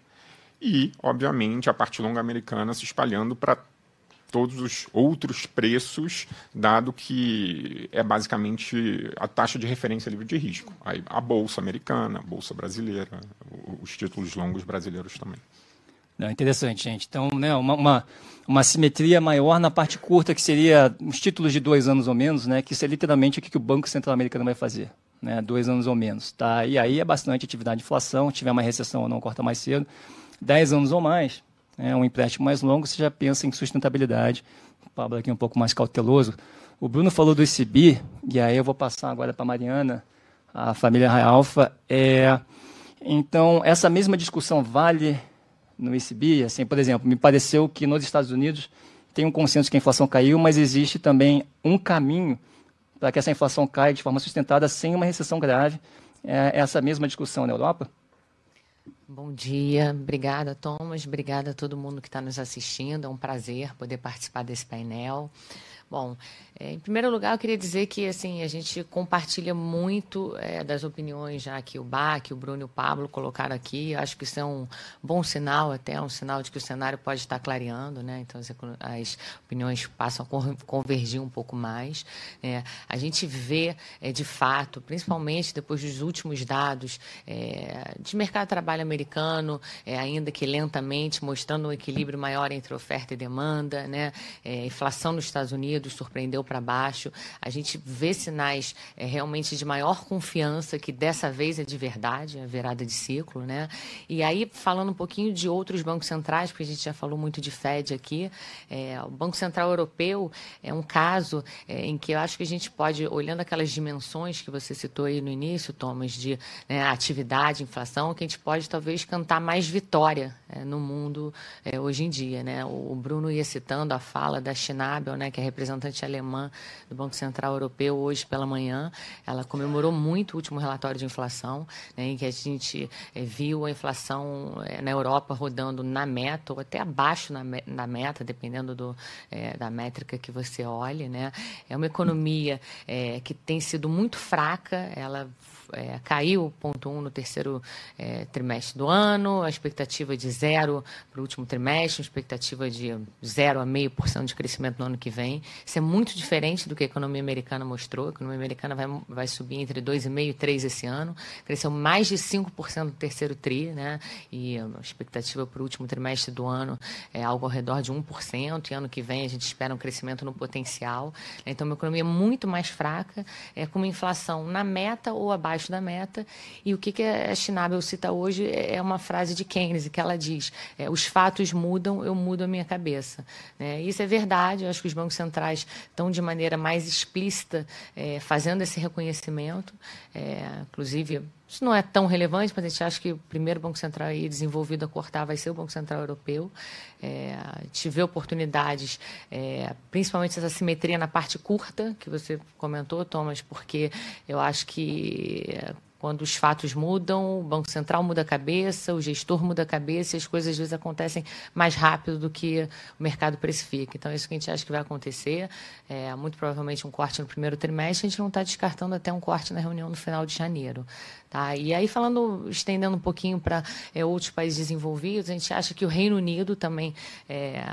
e, obviamente, a parte longa americana se espalhando para todos os outros preços, dado que é basicamente a taxa de referência livre de risco. Aí, a bolsa americana, a bolsa brasileira, os títulos longos brasileiros também. Não, interessante, gente. Então, né, uma, uma, uma, simetria maior na parte curta, que seria os títulos de dois anos ou menos, né, que isso é literalmente o que o Banco Central Americano vai fazer. Né, dois anos ou menos. Tá? E aí é bastante atividade de inflação, tiver uma recessão ou não, corta mais cedo. Dez anos ou mais, né, um empréstimo mais longo, você já pensa em sustentabilidade. O Pablo aqui é um pouco mais cauteloso. O Bruno falou do ICB, e aí eu vou passar agora para a Mariana, a família Alfa. É, então, essa mesma discussão vale no ICB? Assim, por exemplo, me pareceu que nos Estados Unidos tem um consenso que a inflação caiu, mas existe também um caminho para que essa inflação caia de forma sustentada sem uma recessão grave. É essa mesma discussão na Europa? Bom dia, obrigada Thomas, obrigada a todo mundo que está nos assistindo, é um prazer poder participar desse painel. Bom, é, em primeiro lugar, eu queria dizer que assim a gente compartilha muito é, das opiniões já que o Bach, o Bruno e o Pablo colocaram aqui. Eu acho que isso é um bom sinal, até um sinal de que o cenário pode estar clareando, né? Então as, opiniões passam a convergir um pouco mais. É, a gente vê, é, de fato, principalmente depois dos últimos dados é, de mercado de trabalho americano, é, ainda que lentamente, mostrando um equilíbrio maior entre oferta e demanda, né? É, inflação nos Estados Unidos surpreendeu para baixo. A gente vê sinais é, realmente de maior confiança que dessa vez é de verdade, é virada de ciclo, né? E aí falando um pouquinho de outros bancos centrais, porque a gente já falou muito de Fed aqui, é, o Banco Central Europeu é um caso é, em que eu acho que a gente pode, olhando aquelas dimensões que você citou aí no início, Thomas, de né, atividade, inflação, que a gente pode talvez cantar mais vitória é, no mundo é, hoje em dia, né? O Bruno ia citando a fala da Schnabel, né, que é representante alemã do Banco Central Europeu hoje pela manhã. Ela comemorou muito o último relatório de inflação, né, em que a gente é, viu a inflação é, na Europa rodando na meta ou até abaixo na, na meta, dependendo do, é, da métrica que você olhe, né? É uma economia que tem sido muito fraca, ela é, caiu ponto um no terceiro é, trimestre do ano, a expectativa de zero para o último trimestre, expectativa de zero a meio por cento de crescimento no ano que vem. Isso é muito diferente do que a economia americana mostrou. A economia americana vai, vai subir entre 2,5% e 3% esse ano. Cresceu mais de 5% no terceiro TRI, né? E a expectativa para o último trimestre do ano é algo ao redor de 1%. E ano que vem a gente espera um crescimento no potencial. Então, uma economia muito mais fraca, é, com uma inflação na meta ou abaixo da meta. E o que, que a Schnabel cita hoje é uma frase de Keynes, que ela diz: é, os fatos mudam, eu mudo a minha cabeça. Né? Isso é verdade, eu acho que os bancos centrais estão de maneira mais explícita é, fazendo esse reconhecimento. É, inclusive, isso não é tão relevante, mas a gente acha que o primeiro Banco Central aí desenvolvido a cortar vai ser o Banco Central Europeu. É, oportunidades, é, principalmente essa simetria na parte curta, que você comentou, Thomas, porque eu acho que quando os fatos mudam, o Banco Central muda a cabeça, o gestor muda a cabeça e as coisas às vezes acontecem mais rápido do que o mercado precifica. Então, é isso que a gente acha que vai acontecer. É, muito provavelmente um corte no primeiro trimestre, a gente não está descartando até um corte na reunião no final de janeiro. Tá? E aí, falando, estendendo um pouquinho para é, outros países desenvolvidos, a gente acha que o Reino Unido também é,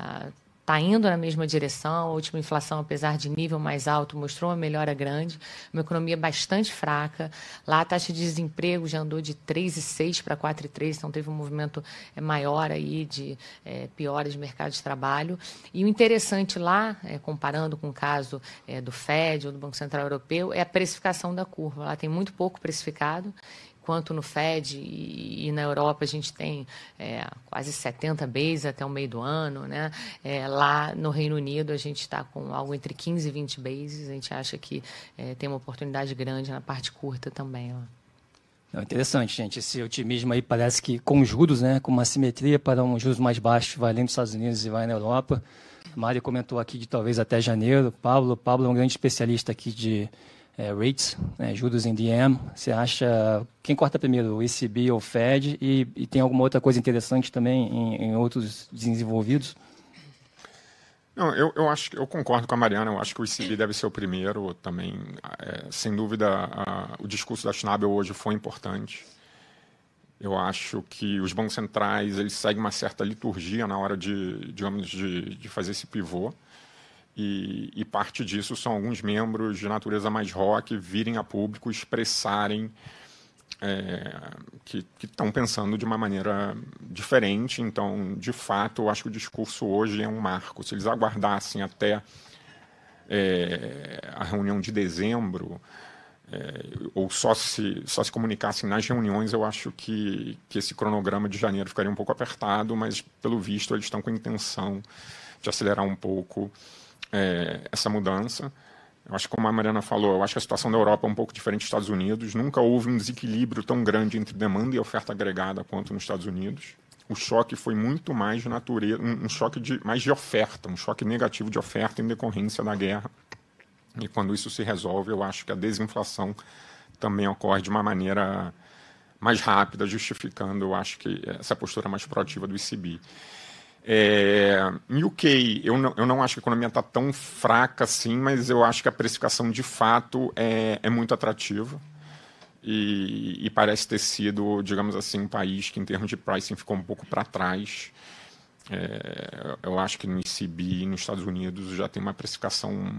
está indo na mesma direção. A última inflação, apesar de nível mais alto, mostrou uma melhora grande, uma economia bastante fraca. Lá a taxa de desemprego já andou de 3,6 para 4,3, então teve um movimento é, maior aí de é, piora de mercado de trabalho. E o interessante lá, é, comparando com o caso é, do Fed ou do Banco Central Europeu, é a precificação da curva. Lá tem muito pouco precificado quanto no Fed e, e na Europa a gente tem é, quase 70 bases até o meio do ano, né? É, lá no Reino Unido a gente está com algo entre 15 e 20 bases, a gente acha que é, tem uma oportunidade grande na parte curta também. Interessante, gente. Esse otimismo aí parece que com juros, né, com uma simetria para um juros mais baixos, vai além dos Estados Unidos e vai na Europa. Mari comentou aqui de talvez até janeiro. Pablo, Pablo é um grande especialista aqui de é, rates, né, juros em DM. Você acha quem corta primeiro, o ECB ou o Fed? E, e tem alguma outra coisa interessante também em, em outros desenvolvidos? Não, eu, eu acho eu concordo com a Mariana. Eu acho que o ECB deve ser o primeiro também. É, sem dúvida, a, o discurso da Schnabel hoje foi importante. Eu acho que os bancos centrais eles seguem uma certa liturgia na hora de, digamos, de, de fazer esse pivô. E, e, parte disso são alguns membros de natureza mais rock virem a público expressarem é, que estão pensando de uma maneira diferente. Então, de fato, eu acho que o discurso hoje é um marco. Se eles aguardassem até é, a reunião de dezembro, é, ou só se, só se comunicassem nas reuniões, eu acho que, que esse cronograma de janeiro ficaria um pouco apertado, mas, pelo visto, eles estão com a intenção de acelerar um pouco é, essa mudança. Eu acho que, como a Mariana falou, eu acho que a situação da Europa é um pouco diferente dos Estados Unidos. Nunca houve um desequilíbrio tão grande entre demanda e oferta agregada quanto nos Estados Unidos. O choque foi muito mais de natureza, um choque de, mais de oferta, um choque negativo de oferta em decorrência da guerra. E quando isso se resolve, eu acho que a desinflação também ocorre de uma maneira mais rápida, justificando, eu acho que essa postura mais proativa do ICB. É, UK, eu não, eu não acho que a economia está tão fraca assim, mas eu acho que a precificação de fato é, é muito atrativa. E, e, parece ter sido, digamos assim, um país que, em termos de pricing, ficou um pouco para trás. É, eu acho que no ECB, nos Estados Unidos, já tem uma precificação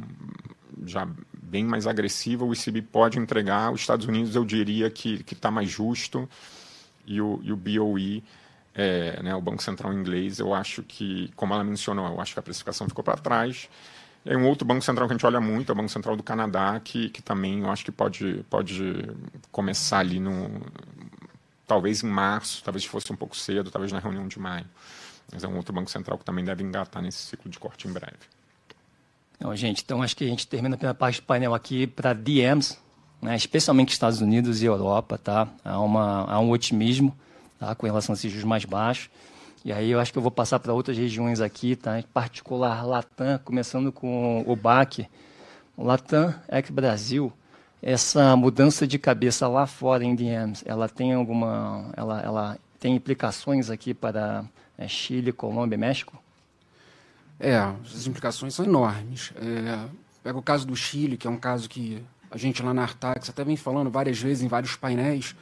já bem mais agressiva. O ECB pode entregar. Os Estados Unidos, eu diria que está mais justo. E o, e o BOE é, né, o Banco Central inglês, eu acho que, como ela mencionou, eu acho que a precificação ficou para trás. E um outro Banco Central que a gente olha muito é o Banco Central do Canadá, que, que também eu acho que pode, pode começar ali no. Talvez em março, talvez fosse um pouco cedo, talvez na reunião de maio. Mas é um outro Banco Central que também deve engatar nesse ciclo de corte em breve. Então, gente, então acho que a gente termina a primeira parte do painel aqui para DMs, né, especialmente Estados Unidos e Europa. Tá? Há, uma, há um otimismo tá? com relação a esses mais baixos. E aí eu acho que eu vou passar para outras regiões aqui, tá? em particular Latam, começando com o BAC. Latam é que Brasil, essa mudança de cabeça lá fora em DMs, ela tem alguma, ela, ela tem implicações aqui para é, Chile, Colômbia México? É, as implicações são enormes. É, pega o caso do Chile, que é um caso que a gente lá na Artax até vem falando várias vezes em vários painéis.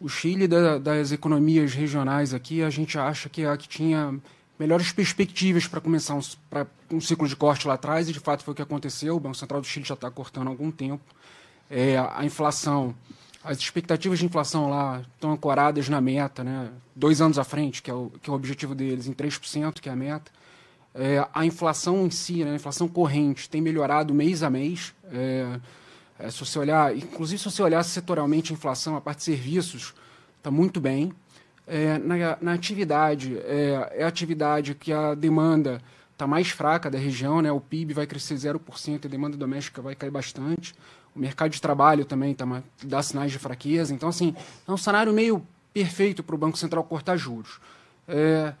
O Chile, da, das economias regionais aqui, a gente acha que é a que tinha melhores perspectivas para começar um, pra, um ciclo de corte lá atrás, e de fato foi o que aconteceu. O Banco Central do Chile já está cortando há algum tempo. É, a inflação, as expectativas de inflação lá estão ancoradas na meta, né? dois anos à frente, que é o, que é o objetivo deles, em 3%, que é a meta. É, a inflação em si, né? a inflação corrente, tem melhorado mês a mês. É, é, se você olhar, inclusive se você olhar setorialmente a inflação, a parte de serviços está muito bem. É, na, na, atividade, é, é, a atividade que a demanda está mais fraca da região, né? o PIB vai crescer 0%, a demanda doméstica vai cair bastante. O mercado de trabalho também tá, dá sinais de fraqueza. Então, assim, é um cenário meio perfeito para o Banco Central cortar juros. É,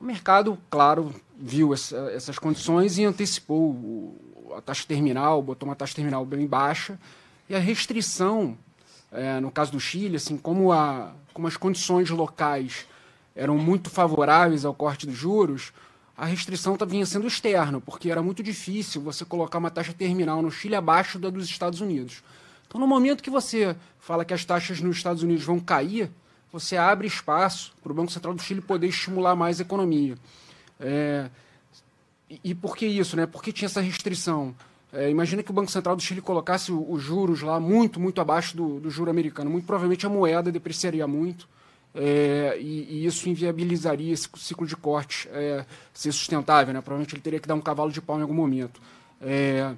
o mercado, claro, viu essa, essas condições e antecipou o, a taxa terminal, botou uma taxa terminal bem baixa, e a restrição, é, no caso do Chile, assim, como, a, como as condições locais eram muito favoráveis ao corte dos juros, a restrição tá, vinha sendo externa, porque era muito difícil você colocar uma taxa terminal no Chile abaixo da dos Estados Unidos. Então, no momento que você fala que as taxas nos Estados Unidos vão cair, você abre espaço para o Banco Central do Chile poder estimular mais a economia. É, e, por que isso? Né? Por que tinha essa restrição? É, imagina que o Banco Central do Chile colocasse os juros lá muito, muito abaixo do, do juro americano. Muito provavelmente a moeda depreciaria muito é, e, e, isso inviabilizaria esse ciclo de corte é, ser sustentável. Né? Provavelmente ele teria que dar um cavalo de pau em algum momento. É,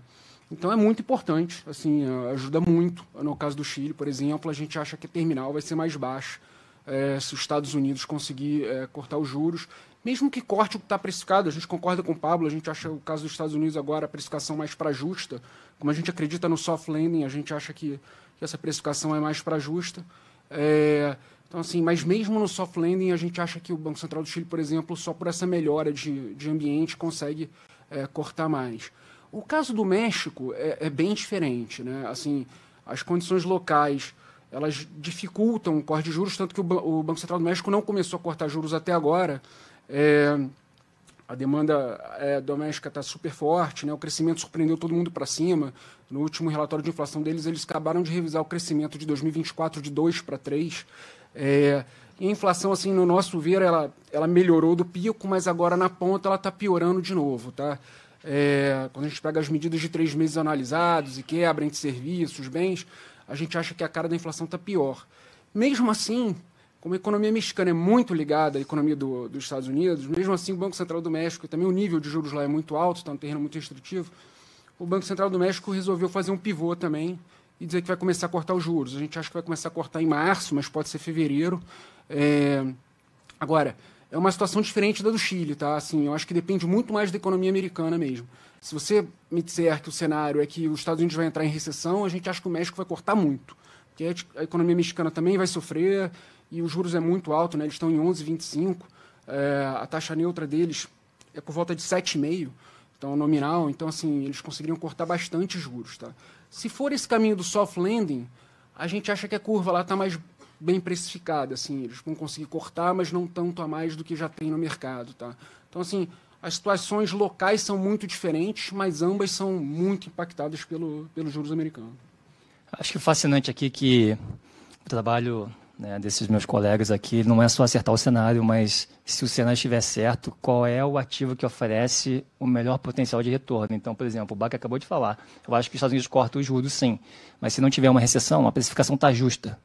então é muito importante, assim, ajuda muito. No caso do Chile, por exemplo, a gente acha que a terminal vai ser mais baixa é, se os Estados Unidos conseguir é, cortar os juros mesmo que corte o que está precificado, a gente concorda com o Pablo, a gente acha o caso dos Estados Unidos agora a precificação mais para justa. Como a gente acredita no soft landing, a gente acha que, que essa precificação é mais para justa. É, então, assim, mas mesmo no soft landing, a gente acha que o Banco Central do Chile, por exemplo, só por essa melhora de, de ambiente consegue é, cortar mais. O caso do México é, é, bem diferente, né? Assim, as condições locais elas dificultam o corte de juros, tanto que o, o Banco Central do México não começou a cortar juros até agora. É, a demanda é, doméstica está super forte, né? o crescimento surpreendeu todo mundo para cima. No último relatório de inflação deles, eles acabaram de revisar o crescimento de 2024 de 2 para 3. É, e a inflação, assim, no nosso ver, ela, ela melhorou do pico, mas agora na ponta ela está piorando de novo. Tá? É, quando a gente pega as medidas de três meses analisados e quebra entre serviços, bens, a gente acha que a cara da inflação está pior. Mesmo assim, como a economia mexicana é muito ligada à economia do, dos Estados Unidos, mesmo assim o Banco Central do México, também o nível de juros lá é muito alto, está um terreno muito restritivo, o Banco Central do México resolveu fazer um pivô também e dizer que vai começar a cortar os juros. A gente acha que vai começar a cortar em março, mas pode ser fevereiro. É... Agora, é uma situação diferente da do Chile, tá? Assim, eu acho que depende muito mais da economia americana mesmo. Se você me disser que o cenário é que os Estados Unidos vai entrar em recessão, a gente acha que o México vai cortar muito. Porque a economia mexicana também vai sofrer, e os juros é muito alto, né? eles estão em 11,25. É, a taxa neutra deles é por volta de 7,5, então nominal. Então, assim, eles conseguiriam cortar bastante juros. Tá? Se for esse caminho do soft landing, a gente acha que a curva lá está mais bem precificada. Assim, eles vão conseguir cortar, mas não tanto a mais do que já tem no mercado. Tá? Então, assim, as situações locais são muito diferentes, mas ambas são muito impactadas pelo, pelos juros americanos. Acho que o fascinante aqui é que o trabalho né, desses meus colegas aqui não é só acertar o cenário, mas se o cenário estiver certo, qual é o ativo que oferece o melhor potencial de retorno. Então, por exemplo, o Baca acabou de falar, eu acho que os Estados Unidos cortam os juros sim, mas se não tiver uma recessão, a precificação está justa.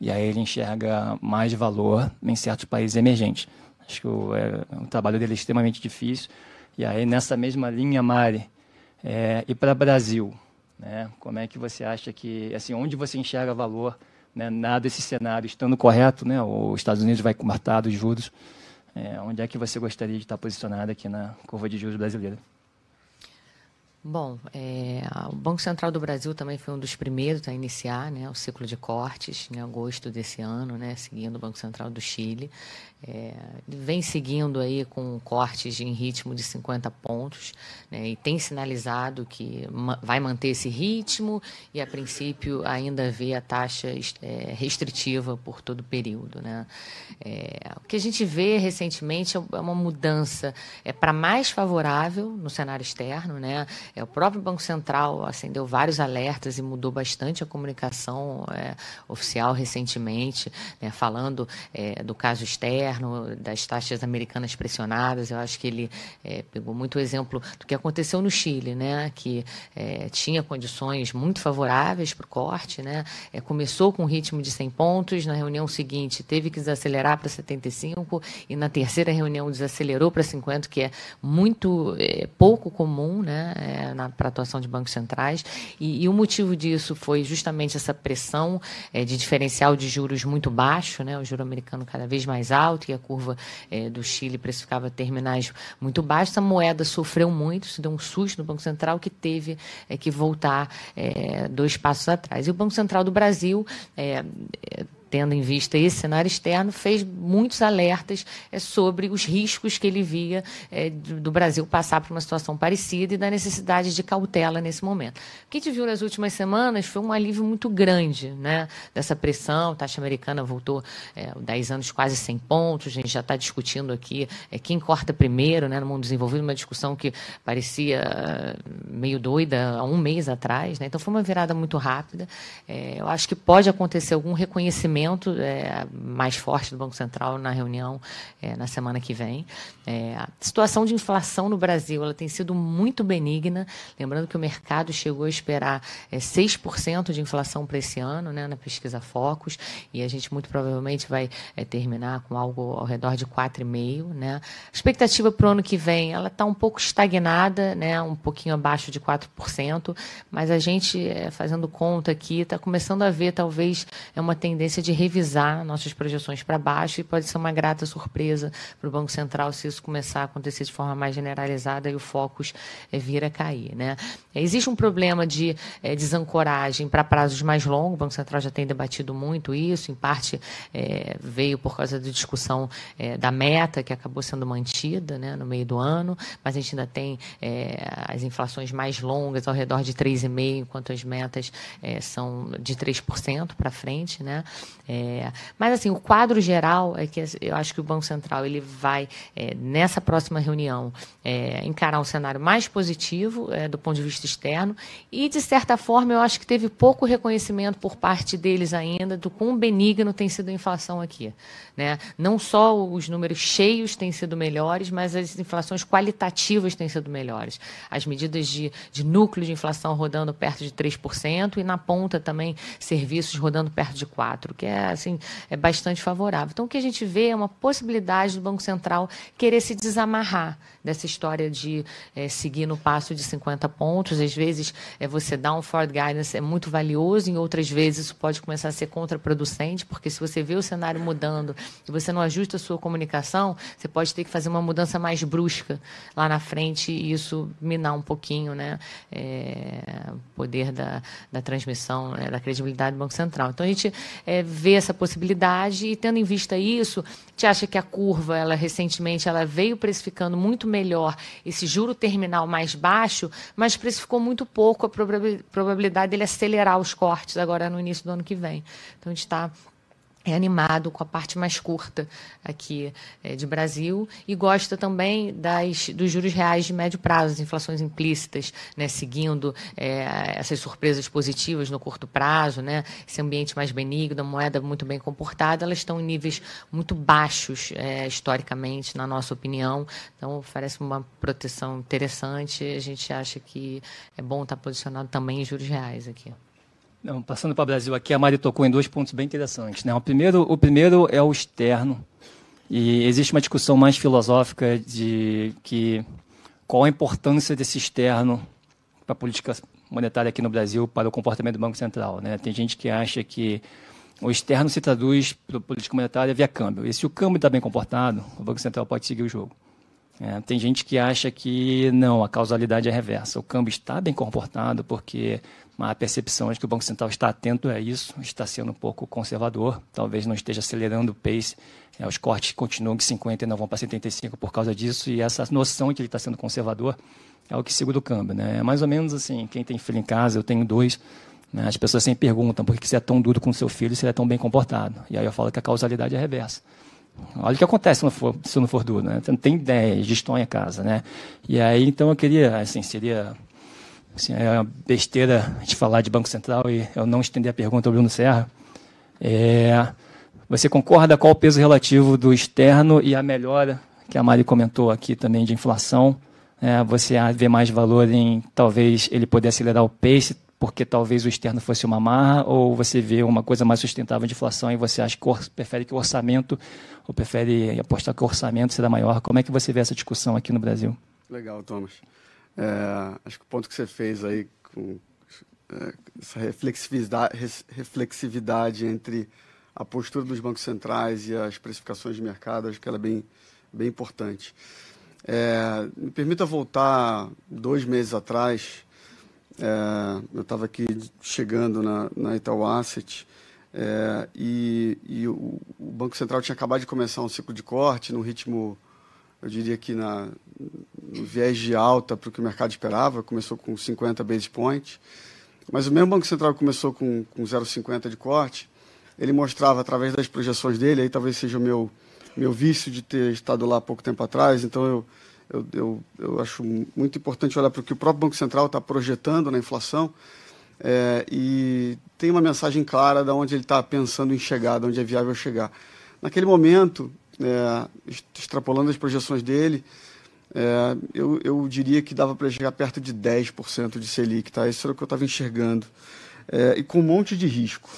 E aí ele enxerga mais valor em certos países emergentes. Acho que o, é, o trabalho dele é extremamente difícil. E aí, nessa mesma linha, Mari, é, e para o Brasil, né, como é que você acha que, assim, onde você enxerga valor né, nada esse cenário estando correto, né, os Estados Unidos vai cortar os juros, é, onde é que você gostaria de estar posicionado aqui na curva de juros brasileira? Bom, é, o Banco Central do Brasil também foi um dos primeiros a iniciar né, o ciclo de cortes em agosto desse ano, né, seguindo o Banco Central do Chile. É, vem seguindo aí com cortes em ritmo de 50 pontos né, e tem sinalizado que vai manter esse ritmo e, a princípio, ainda vê a taxa é, restritiva por todo o período. Né. É, o que a gente vê recentemente é, é uma mudança é, para mais favorável no cenário externo. Né. É, o próprio Banco Central acendeu vários alertas e mudou bastante a comunicação é, oficial recentemente, né, falando do caso externo das taxas americanas pressionadas. Eu acho que ele é, pegou muito o exemplo do que aconteceu no Chile, né, que é, tinha condições muito favoráveis para o corte. Né, é, começou com um ritmo de 100 pontos, na reunião seguinte teve que desacelerar para 75 e na terceira reunião desacelerou para 50, que é muito é, pouco comum né, é, para a atuação de bancos centrais. E, e, o motivo disso foi justamente essa pressão é, de diferencial de juros muito baixo, né, o juro americano cada vez mais alto alto e a curva é, do Chile precificava terminais muito baixos, a moeda sofreu muito, isso deu um susto no Banco Central que teve é, que voltar é, dois passos atrás. E o Banco Central do Brasil tendo em vista esse cenário externo, fez muitos alertas é, sobre os riscos que ele via é, do Brasil passar por uma situação parecida e da necessidade de cautela nesse momento. O que a gente viu nas últimas semanas foi um alívio muito grande né, dessa pressão. A taxa americana voltou é, 10 anos quase 100 pontos. A gente já está discutindo aqui é, quem corta primeiro né, no mundo desenvolvido, uma discussão que parecia meio doida há um mês atrás. Né? Então, foi uma virada muito rápida. É, eu acho que pode acontecer algum reconhecimento é, mais forte do Banco Central na reunião é, na semana que vem. É, a situação de inflação no Brasil ela tem sido muito benigna. Lembrando que o mercado chegou a esperar é, 6% de inflação para esse ano, né, na pesquisa Focus, e a gente muito provavelmente vai é, terminar com algo ao redor de 4,5%. Né. A expectativa para o ano que vem ela está um pouco estagnada, né, um pouquinho abaixo de 4%, mas a gente, é, fazendo conta aqui, está começando a ver talvez é uma tendência de de revisar nossas projeções para baixo e pode ser uma grata surpresa para o Banco Central se isso começar a acontecer de forma mais generalizada e o focus é, vir a cair. Né? Existe um problema de é, desancoragem para prazos mais longos, o Banco Central já tem debatido muito isso, em parte é, veio por causa da discussão é, da meta, que acabou sendo mantida né, no meio do ano, mas a gente ainda tem é, as inflações mais longas, ao redor de 3,5%, enquanto as metas é, são de 3% para frente. Né? É, mas assim, o quadro geral é que eu acho que o Banco Central ele vai é, nessa próxima reunião é, encarar um cenário mais positivo é, do ponto de vista externo e de certa forma eu acho que teve pouco reconhecimento por parte deles ainda do quão benigno tem sido a inflação aqui, né? Não só os números cheios têm sido melhores, mas as inflações qualitativas têm sido melhores. As medidas de, de núcleo de inflação rodando perto de 3% e na ponta também serviços rodando perto de 4, que é assim, é bastante favorável. Então, o que a gente vê é uma possibilidade do Banco Central querer se desamarrar dessa história de é, seguir no passo de 50 pontos. Às vezes, é, você dá um forward guidance é muito valioso, em outras vezes isso pode começar a ser contraproducente, porque se você vê o cenário mudando e você não ajusta a sua comunicação, você pode ter que fazer uma mudança mais brusca lá na frente e isso minar um pouquinho né, é, o poder da, da transmissão, né, da credibilidade do Banco Central. Então, a gente é, vê essa possibilidade e, tendo em vista isso, te acha que a curva, ela recentemente, ela veio precificando muito melhor esse juro terminal mais baixo, mas precificou muito pouco a probabilidade dele acelerar os cortes agora no início do ano que vem. Então, a gente está é animado com a parte mais curta aqui é, de Brasil e gosta também das, dos juros reais de médio prazo, as inflações implícitas, né, seguindo é, essas surpresas positivas no curto prazo, né, esse ambiente mais benigno, a moeda muito bem comportada, elas estão em níveis muito baixos é, historicamente, na nossa opinião. Então, oferece uma proteção interessante. A gente acha que é bom estar posicionado também em juros reais aqui. Não, passando para o Brasil aqui, a Mari tocou em dois pontos bem interessantes. Né? O, primeiro, o primeiro é o externo. E existe uma discussão mais filosófica de que qual a importância desse externo para a política monetária aqui no Brasil, para o comportamento do Banco Central. Né? Tem gente que acha que o externo se traduz para a política monetária via câmbio. E se o câmbio está bem comportado, o Banco Central pode seguir o jogo. É, tem gente que acha que não, a causalidade é reversa. O câmbio está bem comportado porque a percepção é que o Banco Central está atento a isso, está sendo um pouco conservador, talvez não esteja acelerando o pace. É, os cortes continuam de 50 e não vão para 75 por causa disso, e essa noção de que ele está sendo conservador é o que segura o câmbio. Né? É mais ou menos assim, quem tem filho em casa, eu tenho dois, né? as pessoas sempre perguntam por que você é tão duro com seu filho se ele é tão bem comportado. E aí eu falo que a causalidade é reversa. Olha o que acontece se não for, se não for duro, né? Você não tem ideia, gestão em casa, né? E aí, então, eu queria, assim, seria assim, é besteira de falar de Banco Central e eu não estender a pergunta ao Bruno Serra. É, você concorda qual o peso relativo do externo e a melhora que a Mari comentou aqui também de inflação? É, você vê mais valor em talvez ele poder acelerar o pace porque talvez o externo fosse uma marra, ou você vê uma coisa mais sustentável de inflação e você acha que prefere que o orçamento, ou prefere apostar que o orçamento será maior? Como é que você vê essa discussão aqui no Brasil? Legal, Thomas. É, acho que o ponto que você fez aí com é, essa reflexividade, reflexividade entre a postura dos bancos centrais e as precificações de mercado, acho que ela é bem, bem importante. É, me permita voltar dois meses atrás, é, eu estava aqui chegando na, na Itaú Asset é, e, e o, o, Banco Central tinha acabado de começar um ciclo de corte no ritmo, eu diria que na, viés de alta para o que o mercado esperava, começou com 50 basis points, mas o mesmo Banco Central começou com, com 0,50 de corte, ele mostrava através das projeções dele, aí talvez seja o meu, meu vício de ter estado lá há pouco tempo atrás, então eu eu, eu, eu acho muito importante olhar para o que o próprio Banco Central está projetando na inflação é, e tem uma mensagem clara de onde ele está pensando em chegar, de onde é viável chegar. Naquele momento, é, extrapolando as projeções dele, é, eu, eu diria que dava para chegar perto de 10% de Selic, tá? Isso era o que eu estava enxergando. É, e com um monte de risco.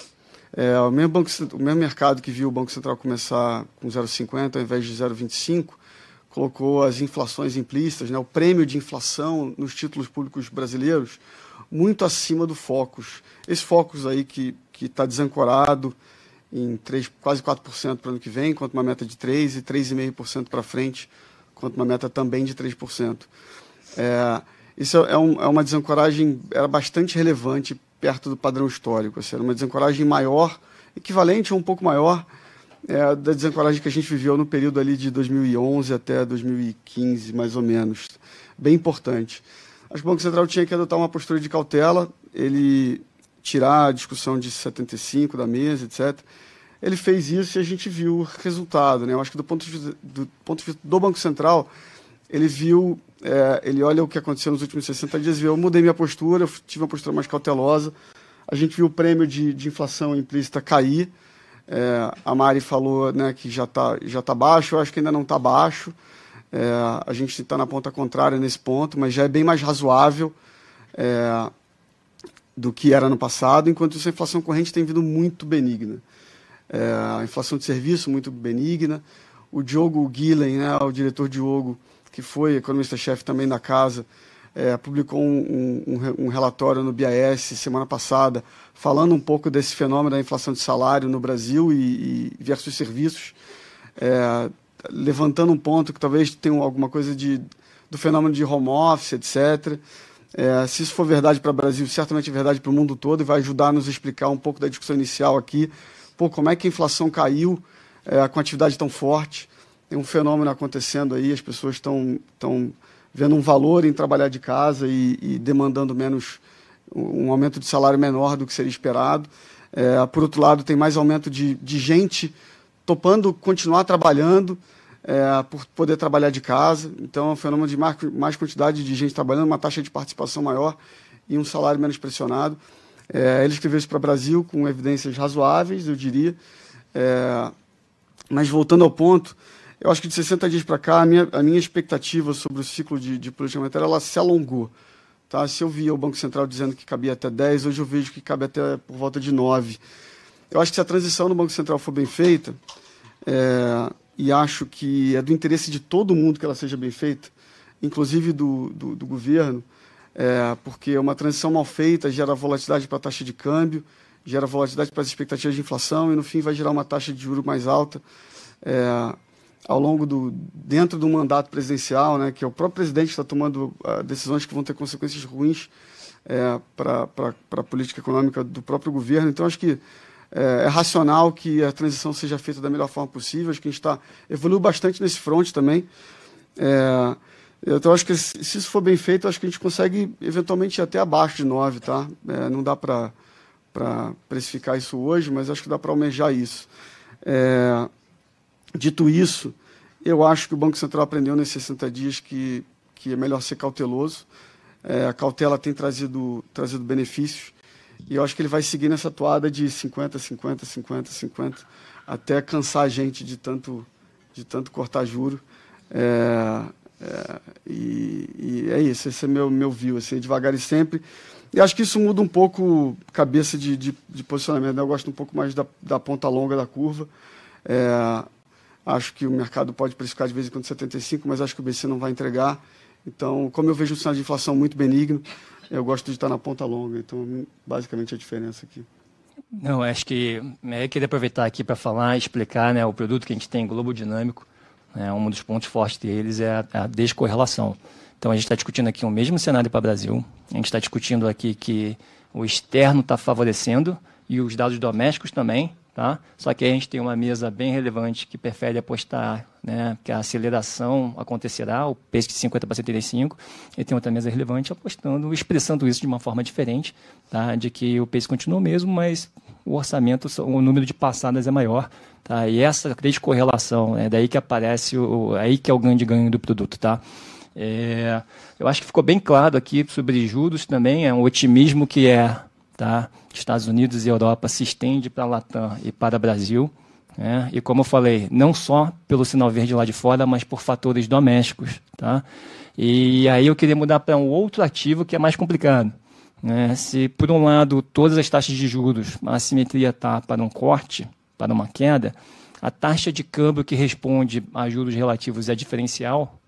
É, o, mesmo banco, o mesmo mercado que viu o Banco Central começar com 0,50 ao invés de 0,25, colocou as inflações implícitas, né, o prêmio de inflação nos títulos públicos brasileiros, muito acima do Focus. Esse Focus aí que está desancorado em 3, quase 4% para o ano que vem, quanto uma meta de 3%, e 3,5% para frente, quanto uma meta também de 3%. É, isso é, um, é, uma desancoragem, era bastante relevante perto do padrão histórico, assim, era uma desancoragem maior, equivalente ou um pouco maior é, da desancoragem que a gente viveu no período ali de 2011 até 2015, mais ou menos. Bem importante. Acho que o Banco Central tinha que adotar uma postura de cautela, ele tirar a discussão de 75 da mesa, etc. Ele fez isso e a gente viu o resultado. Né? Eu acho que do ponto de vista do, ponto de vista do Banco Central, ele viu, é, ele olha o que aconteceu nos últimos 60 dias e viu, eu mudei minha postura, eu tive uma postura mais cautelosa. A gente viu o prêmio de, de inflação implícita cair, é, a Mari falou né, que já está já tá baixo, eu acho que ainda não está baixo. É, a gente está na ponta contrária nesse ponto, mas já é bem mais razoável é, do que era no passado, enquanto isso a inflação corrente tem vindo muito benigna. É, a inflação de serviço muito benigna. O Diogo Guilhem, né, o diretor Diogo, que foi economista-chefe também da casa, é, publicou um, um, um, relatório no BIS semana passada, falando um pouco desse fenômeno da inflação de salário no Brasil e, e versus serviços, é, levantando um ponto que talvez tenha alguma coisa de, do fenômeno de home office, etc. É, se isso for verdade para o Brasil, certamente é verdade para o mundo todo e vai ajudar a nos explicar um pouco da discussão inicial aqui. Pô, como é que a inflação caiu é, com atividade tão forte? Tem um fenômeno acontecendo aí, as pessoas estão. Tão, vendo um valor em trabalhar de casa e, e demandando menos um aumento de salário menor do que seria esperado. É, por outro lado, tem mais aumento de, de gente topando continuar trabalhando, é, por poder trabalhar de casa. Então, é um fenômeno de mais, mais quantidade de gente trabalhando, uma taxa de participação maior e um salário menos pressionado. É, ele escreveu isso para o Brasil com evidências razoáveis, eu diria. É, mas voltando ao ponto, eu acho que de 60 dias para cá, a minha, a minha expectativa sobre o ciclo de, de política monetária ela se alongou. Tá? Se eu via o Banco Central dizendo que cabia até 10, hoje eu vejo que cabe até por volta de 9. Eu acho que se a transição no Banco Central for bem feita, é, e acho que é do interesse de todo mundo que ela seja bem feita, inclusive do, do, do governo, é, porque uma transição mal feita gera volatilidade para a taxa de câmbio, gera volatilidade para as expectativas de inflação e, no fim, vai gerar uma taxa de juros mais alta é, ao longo do dentro do mandato presidencial, né, que é o próprio presidente está tomando uh, decisões que vão ter consequências ruins é, para a política econômica do próprio governo. Então, acho que é, é, racional que a transição seja feita da melhor forma possível. Acho que a gente está evoluiu bastante nesse front também. É, então, acho que se isso for bem feito, acho que a gente consegue eventualmente ir até abaixo de 9, tá? É, não dá para precificar isso hoje, mas acho que dá para almejar isso. É, dito isso, eu acho que o Banco Central aprendeu nesses 60 dias que, que é melhor ser cauteloso. É, a cautela tem trazido, trazido benefícios. E eu acho que ele vai seguir nessa toada de 50, 50, 50, 50, até cansar a gente de tanto, de tanto cortar juro. É, é, e, e, é isso, esse é meu, meu view, assim, devagar e sempre. E acho que isso muda um pouco cabeça de, de, de posicionamento. Né? Eu gosto um pouco mais da, da ponta longa da curva. É, acho que o mercado pode precificar de vez em quando 75, mas acho que o BC não vai entregar. Então, como eu vejo um sinal de inflação muito benigno, eu gosto de estar na ponta longa. Então, basicamente, a diferença aqui. Não, acho que é, eu queria aproveitar aqui para falar explicar né, o produto que a gente tem, Globo Dinâmico. É, um dos pontos fortes deles é a, a descorrelação. Então, a gente está discutindo aqui o mesmo cenário para o Brasil. A gente está discutindo aqui que o externo está favorecendo e os dados domésticos também. Tá? Só que a gente tem uma mesa bem relevante que prefere apostar né, que a aceleração acontecerá, o PESC de 50 para 75, e tem outra mesa relevante apostando, expressando isso de uma forma diferente, tá? de que o PESC continua o mesmo, mas o orçamento, o número de passadas é maior. Tá? E essa descorrelação, é daí que aparece, o, aí que é o grande ganho do produto. Tá? É, eu acho que ficou bem claro aqui sobre juros também, é um otimismo que é tá? Estados Unidos e Europa se estende para a Latam e para o Brasil. Né? E como eu falei, não só pelo sinal verde lá de fora, mas por fatores domésticos. Tá? E aí eu queria mudar para um outro ativo que é mais complicado. Né? Se, por um lado, todas as taxas de juros, a assimetria está para um corte, para uma queda, a taxa de câmbio que responde a juros relativos é diferencial,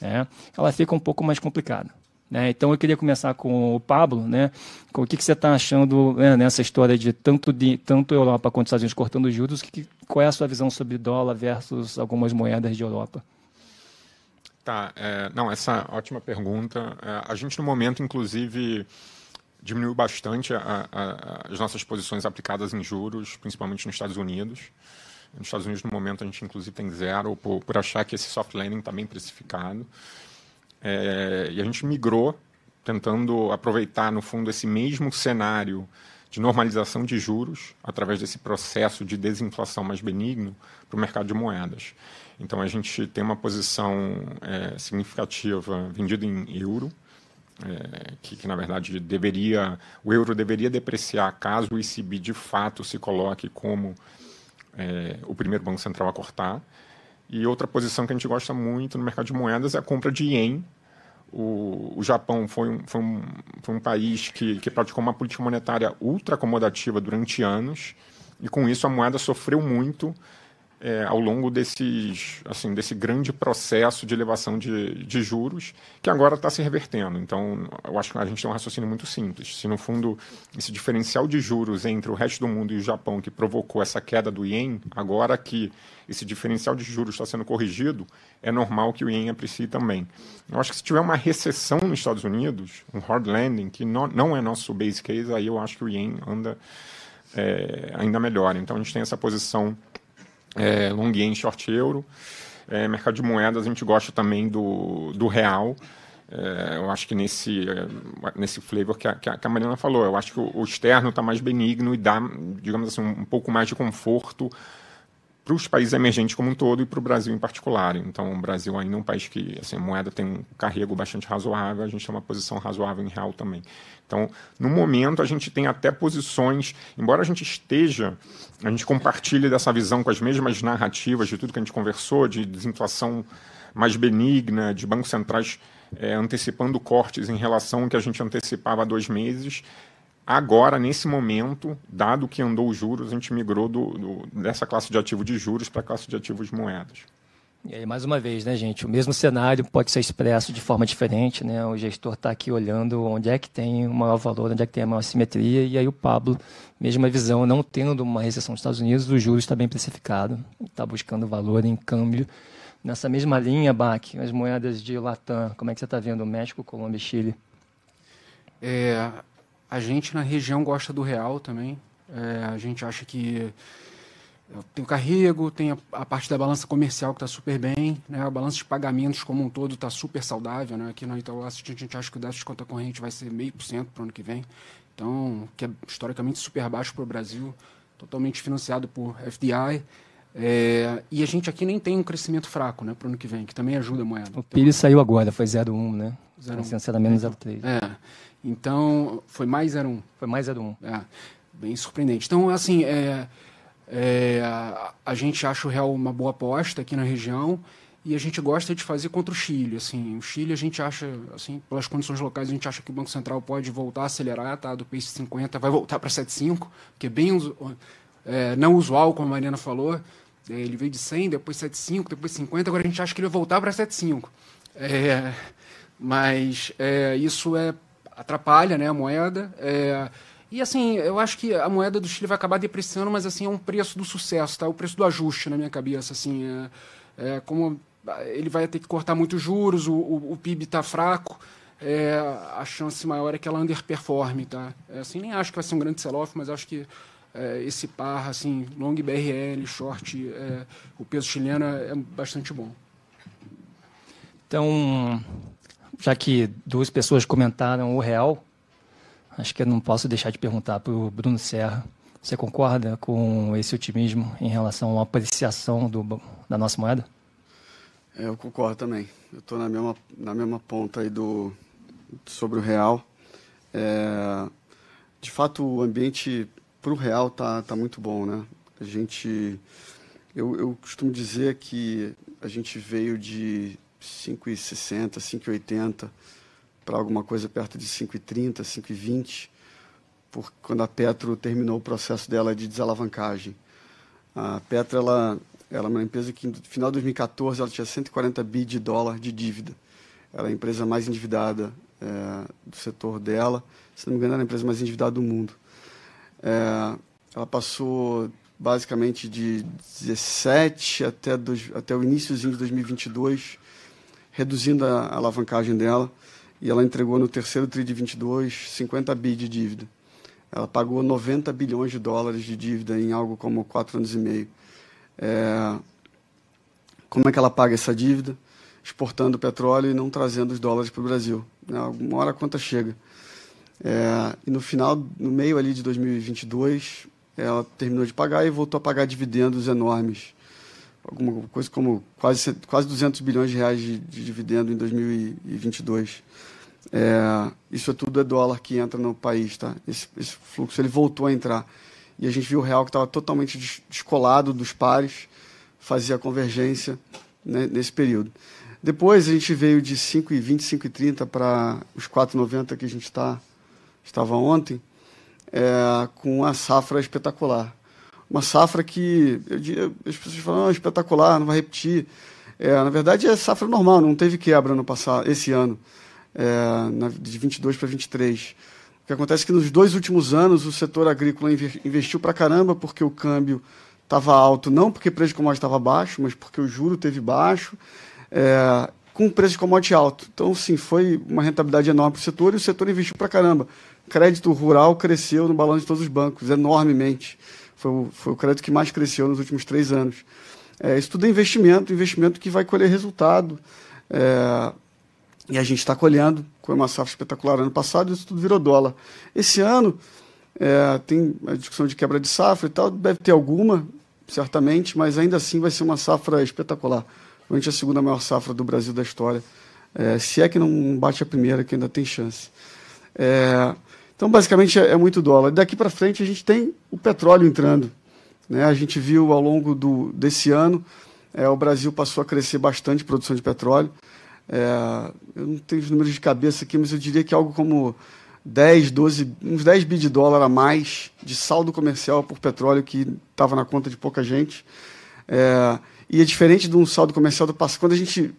né? ela fica um pouco mais complicada. Né? Então eu queria começar com o Pablo, né? Com o que, que você está achando né, nessa história de tanto de tanto Europa quanto Estados Unidos cortando juros? Que, qual é a sua visão sobre dólar versus algumas moedas de Europa? Tá, é, não, essa é ótima pergunta. É, a gente no momento, inclusive, diminuiu bastante a, a, as nossas posições aplicadas em juros, principalmente nos Estados Unidos. Nos Estados Unidos, no momento, a gente inclusive tem zero, por, por achar que esse soft landing está bem precificado. É, e a gente migrou, tentando aproveitar, no fundo, esse mesmo cenário de normalização de juros, através desse processo de desinflação mais benigno, para o mercado de moedas. Então, a gente tem uma posição é, significativa vendida em euro, é, que, que, na verdade deveria o euro deveria depreciar caso o ECB de fato se coloque como é, o primeiro banco central a cortar. E outra posição que a gente gosta muito no mercado de moedas é a compra de ien. O, o Japão foi um, foi um, foi um país que, que praticou uma política monetária ultra acomodativa durante anos, e com isso a moeda sofreu muito é, ao longo desses, assim, desse grande processo de elevação de, de juros, que agora está se revertendo. Então, eu acho que a gente tem um raciocínio muito simples. Se, no fundo, esse diferencial de juros entre o resto do mundo e o Japão, que provocou essa queda do ien, agora que esse diferencial de juros está sendo corrigido, é normal que o ien aprecie também. Eu acho que se tiver uma recessão nos Estados Unidos, um hard landing, que não, não é nosso base case, aí eu acho que o ien anda é, ainda melhor. Então, a gente tem essa posição é, long yen, short euro. É, mercado de moedas, a gente gosta também do, do real. é, eu acho que nesse, é, nesse flavor que a, que a Mariana falou, eu acho que o, externo está mais benigno e dá, digamos assim, um pouco mais de conforto para os países emergentes como um todo e para o Brasil em particular. Então, o Brasil ainda é um país que assim, a moeda tem um carrego bastante razoável, a gente tem uma posição razoável em real também. Então, no momento, a gente tem até posições, embora a gente esteja, a gente compartilhe dessa visão com as mesmas narrativas de tudo que a gente conversou, de desinflação mais benigna, de bancos centrais é, antecipando cortes em relação ao que a gente antecipava há dois meses. Agora, nesse momento, dado que andou os juros, a gente migrou do, do, dessa classe de ativo de juros para a classe de ativos de moedas. E aí, mais uma vez, né, gente? O mesmo cenário pode ser expresso de forma diferente, né? O gestor está aqui olhando onde é que tem o maior valor, onde é que tem a maior simetria, e aí o Pablo, mesma visão, não tendo uma recessão nos Estados Unidos, o juros está bem precificado, está buscando valor em câmbio Nessa mesma linha, Bach, as moedas de Latam, como é que você está vendo México, Colômbia e Chile? É, a gente na região gosta do real também. É, a gente acha que tem o carrego, tem a, a parte da balança comercial que está super bem, né? a balança de pagamentos como um todo está super saudável. Né? Aqui na Itaú a gente acha que o déficit de conta corrente vai ser meio por cento para o ano que vem. Então, que é historicamente super baixo para o Brasil, totalmente financiado por FDI. É, e a gente aqui nem tem um crescimento fraco né, para o ano que vem, que também ajuda a moeda. O PIB saiu agora, foi 0,1, né? 0,1. Licenciada menos 0,3. É. Então, foi mais 0,1. Foi mais 0,1. É, bem surpreendente. Então, assim, é, é, a, a gente acha o real uma boa aposta aqui na região e a gente gosta de fazer contra o Chile. Assim, o Chile a gente acha, assim, pelas condições locais, a gente acha que o Banco Central pode voltar a acelerar, tá? Do pace 50 vai voltar para 7,5, que é bem é, não usual, como a Mariana falou. É, ele veio de 100, depois 7,5, depois 50, agora a gente acha que ele vai voltar para 7,5. É, mas é, isso é, atrapalha né, a moeda. É, e assim, eu acho que a moeda do Chile vai acabar depreciando, mas assim, é um preço do sucesso, tá? o preço do ajuste na minha cabeça. Assim, é, é como ele vai ter que cortar muitos juros, o, o, o PIB está fraco. É, a chance maior é que ela underperforme, tá? É, assim, nem acho que vai ser um grande sell-off, mas acho que é, esse par, assim, long BRL, short, é, o peso chileno é bastante bom. Então, já que duas pessoas comentaram o real, acho que eu não posso deixar de perguntar para o Bruno Serra. Você concorda com esse otimismo em relação à apreciação do, da nossa moeda? É, eu concordo também. Eu estou na mesma, na mesma ponta aí do, sobre o real. É, de fato, o ambiente para o real tá, tá muito bom, né? A gente, eu, eu costumo dizer que a gente veio de 5,60, 5,80 para alguma coisa perto de 5,30, 5,20, por, quando a Petro terminou o processo dela de desalavancagem. A Petro ela, ela é uma empresa que no final de 2014 ela tinha 140 bi de dólar de dívida. Ela é a empresa mais endividada é, do setor dela. Se não me engano, era a empresa mais endividada do mundo. É, ela passou basicamente de 17 até, dois, até o iníciozinho de 2022, reduzindo a, alavancagem dela, e ela entregou no terceiro TRI de 22 50 bi de dívida. Ela pagou 90 bilhões de dólares de dívida em algo como quatro anos e meio. É, como é que ela paga essa dívida? Exportando petróleo e não trazendo os dólares para o Brasil. Né? Uma hora a conta chega. É, e no final, no meio ali de 2022, ela terminou de pagar e voltou a pagar dividendos enormes. Alguma coisa como quase, quase 200 bilhões de reais de, de dividendo em 2022. É, isso é tudo é dólar que entra no país, tá? Esse, esse fluxo ele voltou a entrar. E a gente viu o real que estava totalmente descolado dos pares, fazia convergência né, nesse período. Depois a gente veio de 5,20, 5,30 para os 4,90 que a gente está estava ontem, é, com uma safra espetacular. Uma safra que eu as pessoas falam, ah, espetacular, não vai repetir. É, na verdade, é safra normal, não teve quebra no passado, esse ano, é, na, de 22 para 23. O que acontece é que nos dois últimos anos o setor agrícola investiu para caramba porque o câmbio estava alto, não porque o preço de commodity estava baixo, mas porque o juro teve baixo, é, com o preço de commodity alto. Então, sim, foi uma rentabilidade enorme para o setor e o setor investiu para caramba crédito rural cresceu no balanço de todos os bancos, enormemente. Foi o, foi o crédito que mais cresceu nos últimos três anos. É, isso tudo é investimento, investimento que vai colher resultado. É, E a gente está colhendo, com uma safra espetacular ano passado, isso tudo virou dólar. Esse ano é, tem a discussão de quebra de safra e tal, deve ter alguma, certamente, mas ainda assim vai ser uma safra espetacular. Provavelmente a segunda maior safra do Brasil da história. É, se é que não bate a primeira, que ainda tem chance. É, então, basicamente, é, é muito dólar. Daqui para frente, a gente tem o petróleo entrando. Né? A gente viu ao longo do, desse ano, é, o Brasil passou a crescer bastante produção de petróleo. É, eu não tenho os números de cabeça aqui, mas eu diria que algo como 10, 12, uns 10 bi de dólar a mais de saldo comercial por petróleo que estava na conta de pouca gente. É, e é diferente de um saldo comercial do passado. Quando a gente,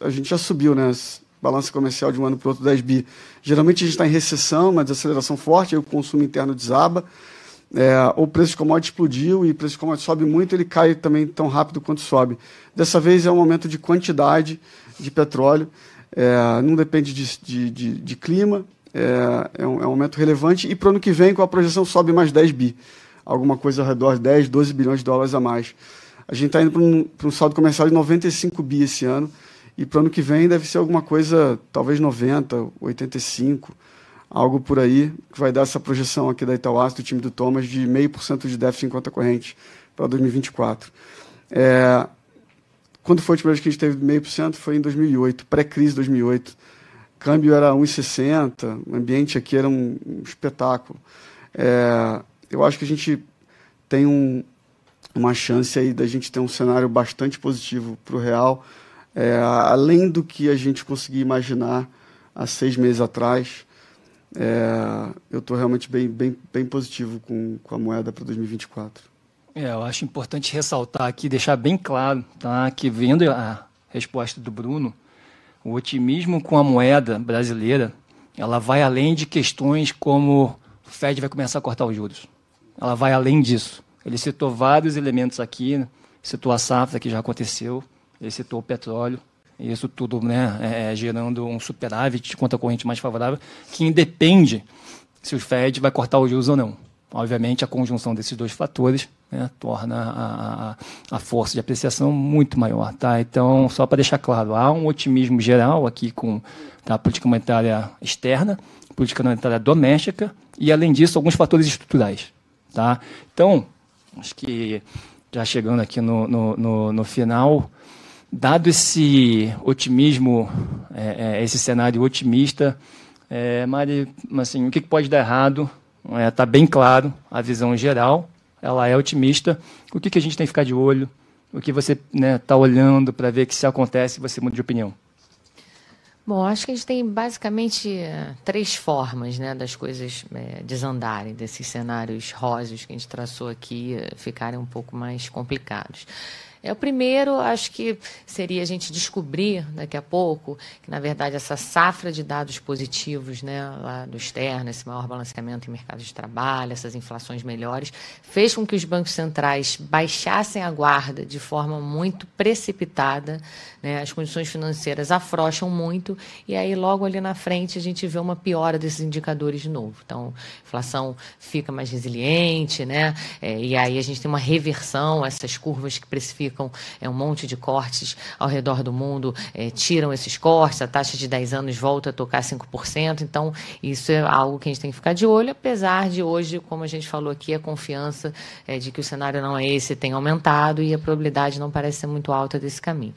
a gente já subiu, né? Balança comercial de um ano para o outro, 10 bi. Geralmente a gente está em recessão, uma desaceleração forte, aí o consumo interno desaba. É, o preço de commodity explodiu e o preço de commodity sobe muito, ele cai também tão rápido quanto sobe. Dessa vez é um aumento de quantidade de petróleo, é, não depende de, de, de, de clima, é, é, um, é um aumento relevante. E para o ano que vem, com a projeção, sobe mais 10 bi, alguma coisa ao redor de 10, 12 bilhões de dólares a mais. A gente está indo para um, um saldo comercial de 95 bi esse ano, e para o ano que vem deve ser alguma coisa, talvez 90, 85, algo por aí, que vai dar essa projeção aqui da Itauás, do time do Thomas, de 0,5% de déficit em conta corrente para 2024. É, quando foi a última vez que a gente teve 0,5%? Foi em 2008, pré-crise 2008. Câmbio era 1,60, o ambiente aqui era um, um espetáculo. É, eu acho que a gente tem um, uma chance aí da gente ter um cenário bastante positivo para o real, é, além do que a gente conseguia imaginar há seis meses atrás. É, eu estou realmente bem, bem, bem positivo com, com a moeda para 2024. É, eu acho importante ressaltar aqui, deixar bem claro, tá, que vendo a resposta do Bruno, o otimismo com a moeda brasileira, ela vai além de questões como o Fed vai começar a cortar os juros. Ela vai além disso. Ele citou vários elementos aqui, citou a safra que já aconteceu, ele citou o petróleo, isso tudo né, é, é gerando um superávit de conta corrente mais favorável, que independe se o Fed vai cortar os juros ou não. Obviamente, a conjunção desses dois fatores né, torna a, a, a, força de apreciação muito maior. Tá? Então, só para deixar claro, há um otimismo geral aqui com tá, a política monetária externa, política monetária doméstica e, além disso, alguns fatores estruturais. Tá? Então, acho que já chegando aqui no, no, no, no final, dado esse otimismo, é, é, esse cenário otimista, é, Mari, assim, o que pode dar errado Está é, tá bem claro a visão geral, ela é otimista. O que, que a gente tem que ficar de olho? O que você está né, tá olhando para ver que se acontece você muda de opinião? Bom, acho que a gente tem basicamente eh, três formas né, das coisas é, desandarem, desses cenários rosas que a gente traçou aqui eh, ficarem um pouco mais complicados. É o primeiro, acho que seria a gente descobrir daqui a pouco que, na verdade, essa safra de dados positivos né, lá do externo, esse maior balanceamento em mercado de trabalho, essas inflações melhores, fez com que os bancos centrais baixassem a guarda de forma muito precipitada. Né, as condições financeiras afrouxam muito e aí, logo ali na frente, a gente vê uma piora desses indicadores de novo. Então, a inflação fica mais resiliente, né, é, e aí a gente tem uma reversão, essas curvas que precificam é, um monte de cortes ao redor do mundo, é, tiram esses cortes, a taxa de 10 anos volta a tocar 5%. Então, isso é algo que a gente tem que ficar de olho, apesar de hoje, como a gente falou aqui, a confiança é, de que o cenário não é esse tem aumentado e a probabilidade não parece ser muito alta desse caminho.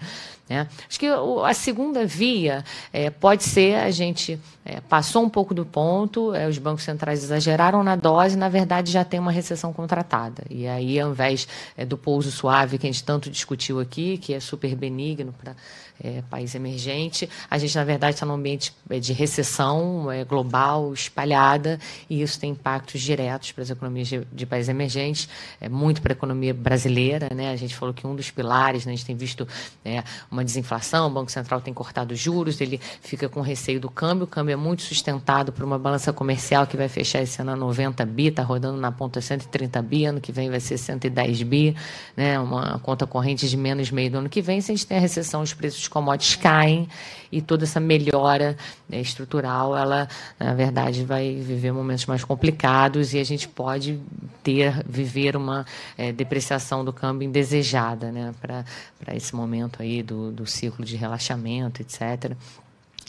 Né? Acho que a segunda via é, pode ser a gente é, passou um pouco do ponto, é, os bancos centrais exageraram na dose, na verdade já tem uma recessão contratada. E aí, ao invés é, do pouso suave que a gente tanto discutiu aqui, que é super benigno para é, país emergente. A gente, na verdade, está num ambiente é, de recessão é, global, espalhada, e isso tem impactos diretos para as economias de, de países emergentes, é, muito para a economia brasileira. Né? A gente falou que um dos pilares, né, a gente tem visto é, uma desinflação, o Banco Central tem cortado juros, ele fica com receio do câmbio, o câmbio é muito sustentado por uma balança comercial que vai fechar esse ano a 90 bi, está rodando na ponta 130 bi, ano que vem vai ser 110 bi, né? uma conta corrente de menos meio do ano que vem, se a gente tem a recessão, os preços commodities caem e toda essa melhora né, estrutural, ela, na verdade, vai viver momentos mais complicados e a gente pode ter, viver uma é, depreciação do câmbio indesejada né, para esse momento aí do, do ciclo de relaxamento, etc.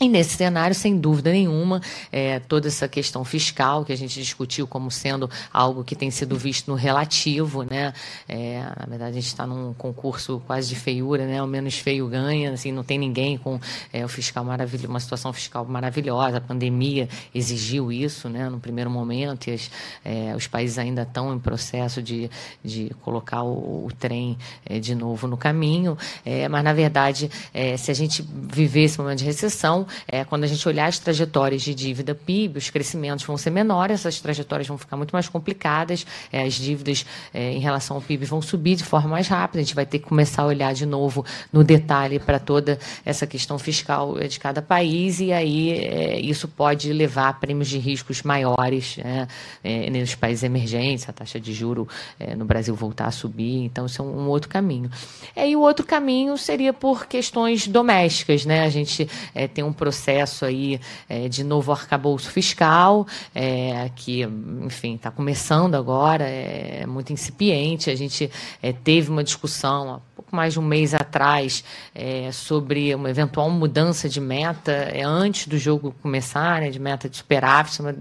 E nesse cenário, sem dúvida nenhuma, é, toda essa questão fiscal que a gente discutiu como sendo algo que tem sido visto no relativo, né? É, na verdade, a gente está num concurso quase de feiura, né? O menos feio ganha, assim, não tem ninguém com é, o fiscal maravilhoso, uma situação fiscal maravilhosa. A pandemia exigiu isso, né? No primeiro momento, e as, é, os países ainda estão em processo de, de colocar o, o trem é, de novo no caminho. É, mas na verdade, se a gente viver esse momento de recessão é, quando a gente olhar as trajetórias de dívida PIB, os crescimentos vão ser menores, essas trajetórias vão ficar muito mais complicadas, é, as dívidas é, em relação ao PIB vão subir de forma mais rápida, a gente vai ter que começar a olhar de novo no detalhe para toda essa questão fiscal de cada país, e aí é, isso pode levar a prêmios de riscos maiores né, é, nos países emergentes, a taxa de juro é, no Brasil voltar a subir, então isso é um outro caminho. e o outro caminho seria por questões domésticas, né? A gente tem um um processo aí é, de novo arcabouço fiscal, é, que, enfim, está começando agora, é muito incipiente. A gente é, teve uma discussão pouco mais de um mês atrás é, sobre uma eventual mudança de meta é, antes do jogo começar, né, de meta de superávit. É uma,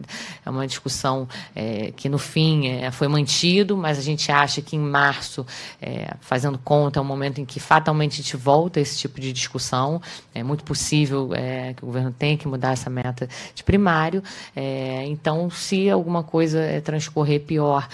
é uma discussão é, que, no fim, é, foi mantido, mas a gente acha que em março, é, fazendo conta, é um momento em que fatalmente a gente volta a esse tipo de discussão. É muito possível que o governo tenha que mudar essa meta de primário. então, se alguma coisa transcorrer pior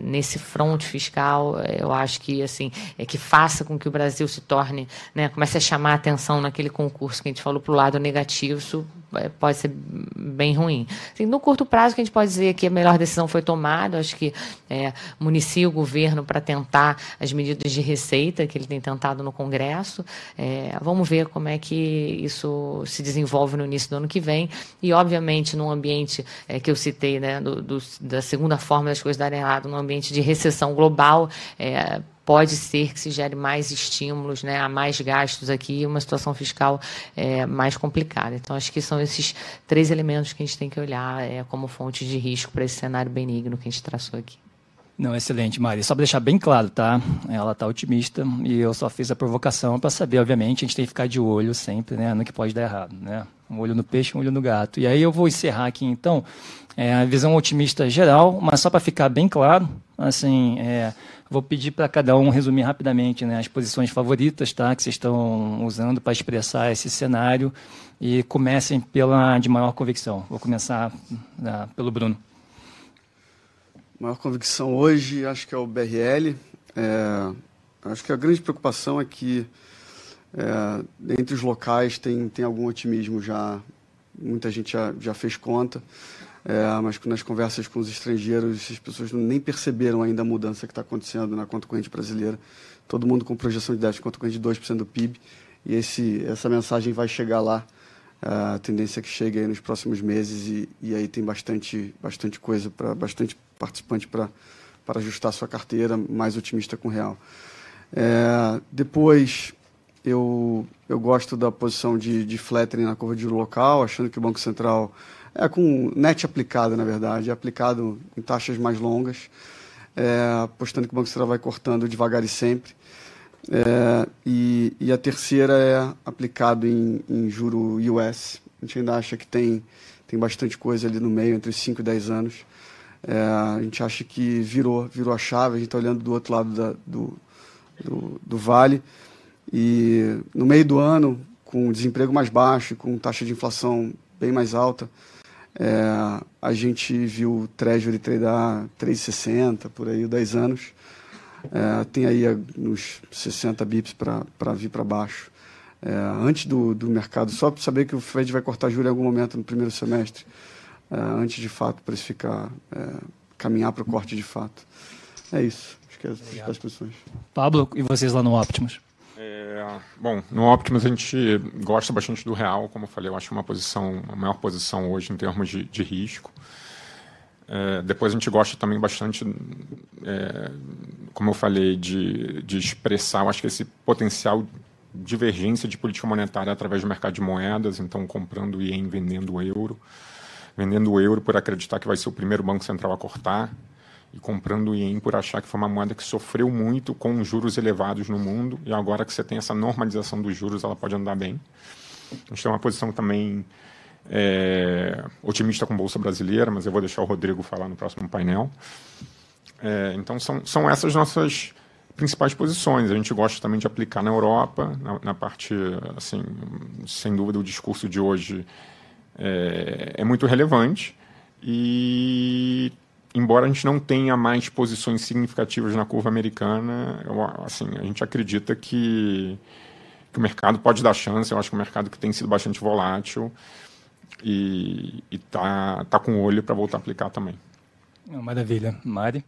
nesse fronte fiscal, eu acho que assim é que faça com que o Brasil se torne, né, comece a chamar a atenção naquele concurso que a gente falou para o lado negativo, isso é, pode ser bem ruim. Assim, no curto prazo, que a gente pode dizer que a melhor decisão foi tomada, acho que é, municia o governo para tentar as medidas de receita que ele tem tentado no Congresso. É, vamos ver como é que isso se desenvolve no início do ano que vem. E, obviamente, num ambiente é, que eu citei, né, do, do, da segunda forma das coisas darem errado, num ambiente de recessão global, é, pode ser que se gere mais estímulos, né, a mais gastos aqui, uma situação fiscal é, mais complicada. Então, acho que são esses três elementos que a gente tem que olhar é, como fontes de risco para esse cenário benigno que a gente traçou aqui. Não, excelente, Mari. Só para deixar bem claro, tá? Ela está otimista e eu só fiz a provocação para saber, obviamente, a gente tem que ficar de olho sempre, né, no que pode dar errado, né? Um olho no peixe, um olho no gato. E aí eu vou encerrar aqui, então, é, a visão otimista geral, mas só para ficar bem claro, assim, é, Vou pedir para cada um resumir rapidamente né, as posições favoritas tá, que vocês estão usando para expressar esse cenário e comecem pela de maior convicção. Vou começar uh, pelo Bruno. Maior convicção hoje, acho que é o BRL. É, acho que a grande preocupação é que é, entre os locais tem, tem algum otimismo já. Muita gente já, já fez conta. É, mas nas conversas com os estrangeiros, as pessoas nem perceberam ainda a mudança que está acontecendo na conta corrente brasileira. Todo mundo com projeção de déficit de conta corrente de 2% do PIB. E esse, essa mensagem vai chegar lá. A tendência é que chegue nos próximos meses e, e aí tem bastante, bastante coisa, para bastante participante para ajustar sua carteira, mais otimista com o real. É, depois, eu, eu gosto da posição de, de flattering na curva de juro local, achando que o Banco Central é com net aplicado, na verdade, é aplicado em taxas mais longas, é, apostando que o Banco Central vai cortando devagar e sempre. É, e, e, a terceira é aplicado em, em juro US. A gente ainda acha que tem, tem bastante coisa ali no meio, entre 5 e 10 anos. É, a gente acha que virou, virou a chave, a gente está olhando do outro lado da, do, do, do, vale. E no meio do ano, com desemprego mais baixo, com taxa de inflação bem mais alta, é, a gente viu o Treasury tradar 3,60 por aí, 10 anos. É, tem aí uns 60 bips para vir para baixo. É, antes do, do mercado, só para saber que o Fed vai cortar juros em algum momento no primeiro semestre, é, antes de fato precificar, é, caminhar para o corte de fato. É isso. Acho que é as, as posições. Pablo, e vocês lá no Optimus? É, bom, no Optimus a gente gosta bastante do real, como eu falei, eu acho uma posição, a maior posição hoje em termos de, de risco. É, depois a gente gosta também bastante, é, como eu falei, de, de expressar, eu acho que esse potencial divergência de política monetária através do mercado de moedas, então comprando ien, vendendo euro, vendendo euro por acreditar que vai ser o primeiro banco central a cortar, e comprando ien por achar que foi uma moeda que sofreu muito com juros elevados no mundo e agora que você tem essa normalização dos juros, ela pode andar bem. A gente tem uma posição também é, otimista com Bolsa Brasileira, mas eu vou deixar o Rodrigo falar no próximo painel. É, então, são, são essas nossas principais posições. A gente gosta também de aplicar na Europa, na, na parte, assim, sem dúvida, o discurso de hoje é, é muito relevante e embora a gente não tenha mais posições significativas na curva americana, eu, assim, a gente acredita que, que, o mercado pode dar chance. Eu acho que um mercado que tem sido bastante volátil e está tá com olho para voltar a aplicar também. Maravilha. Mari?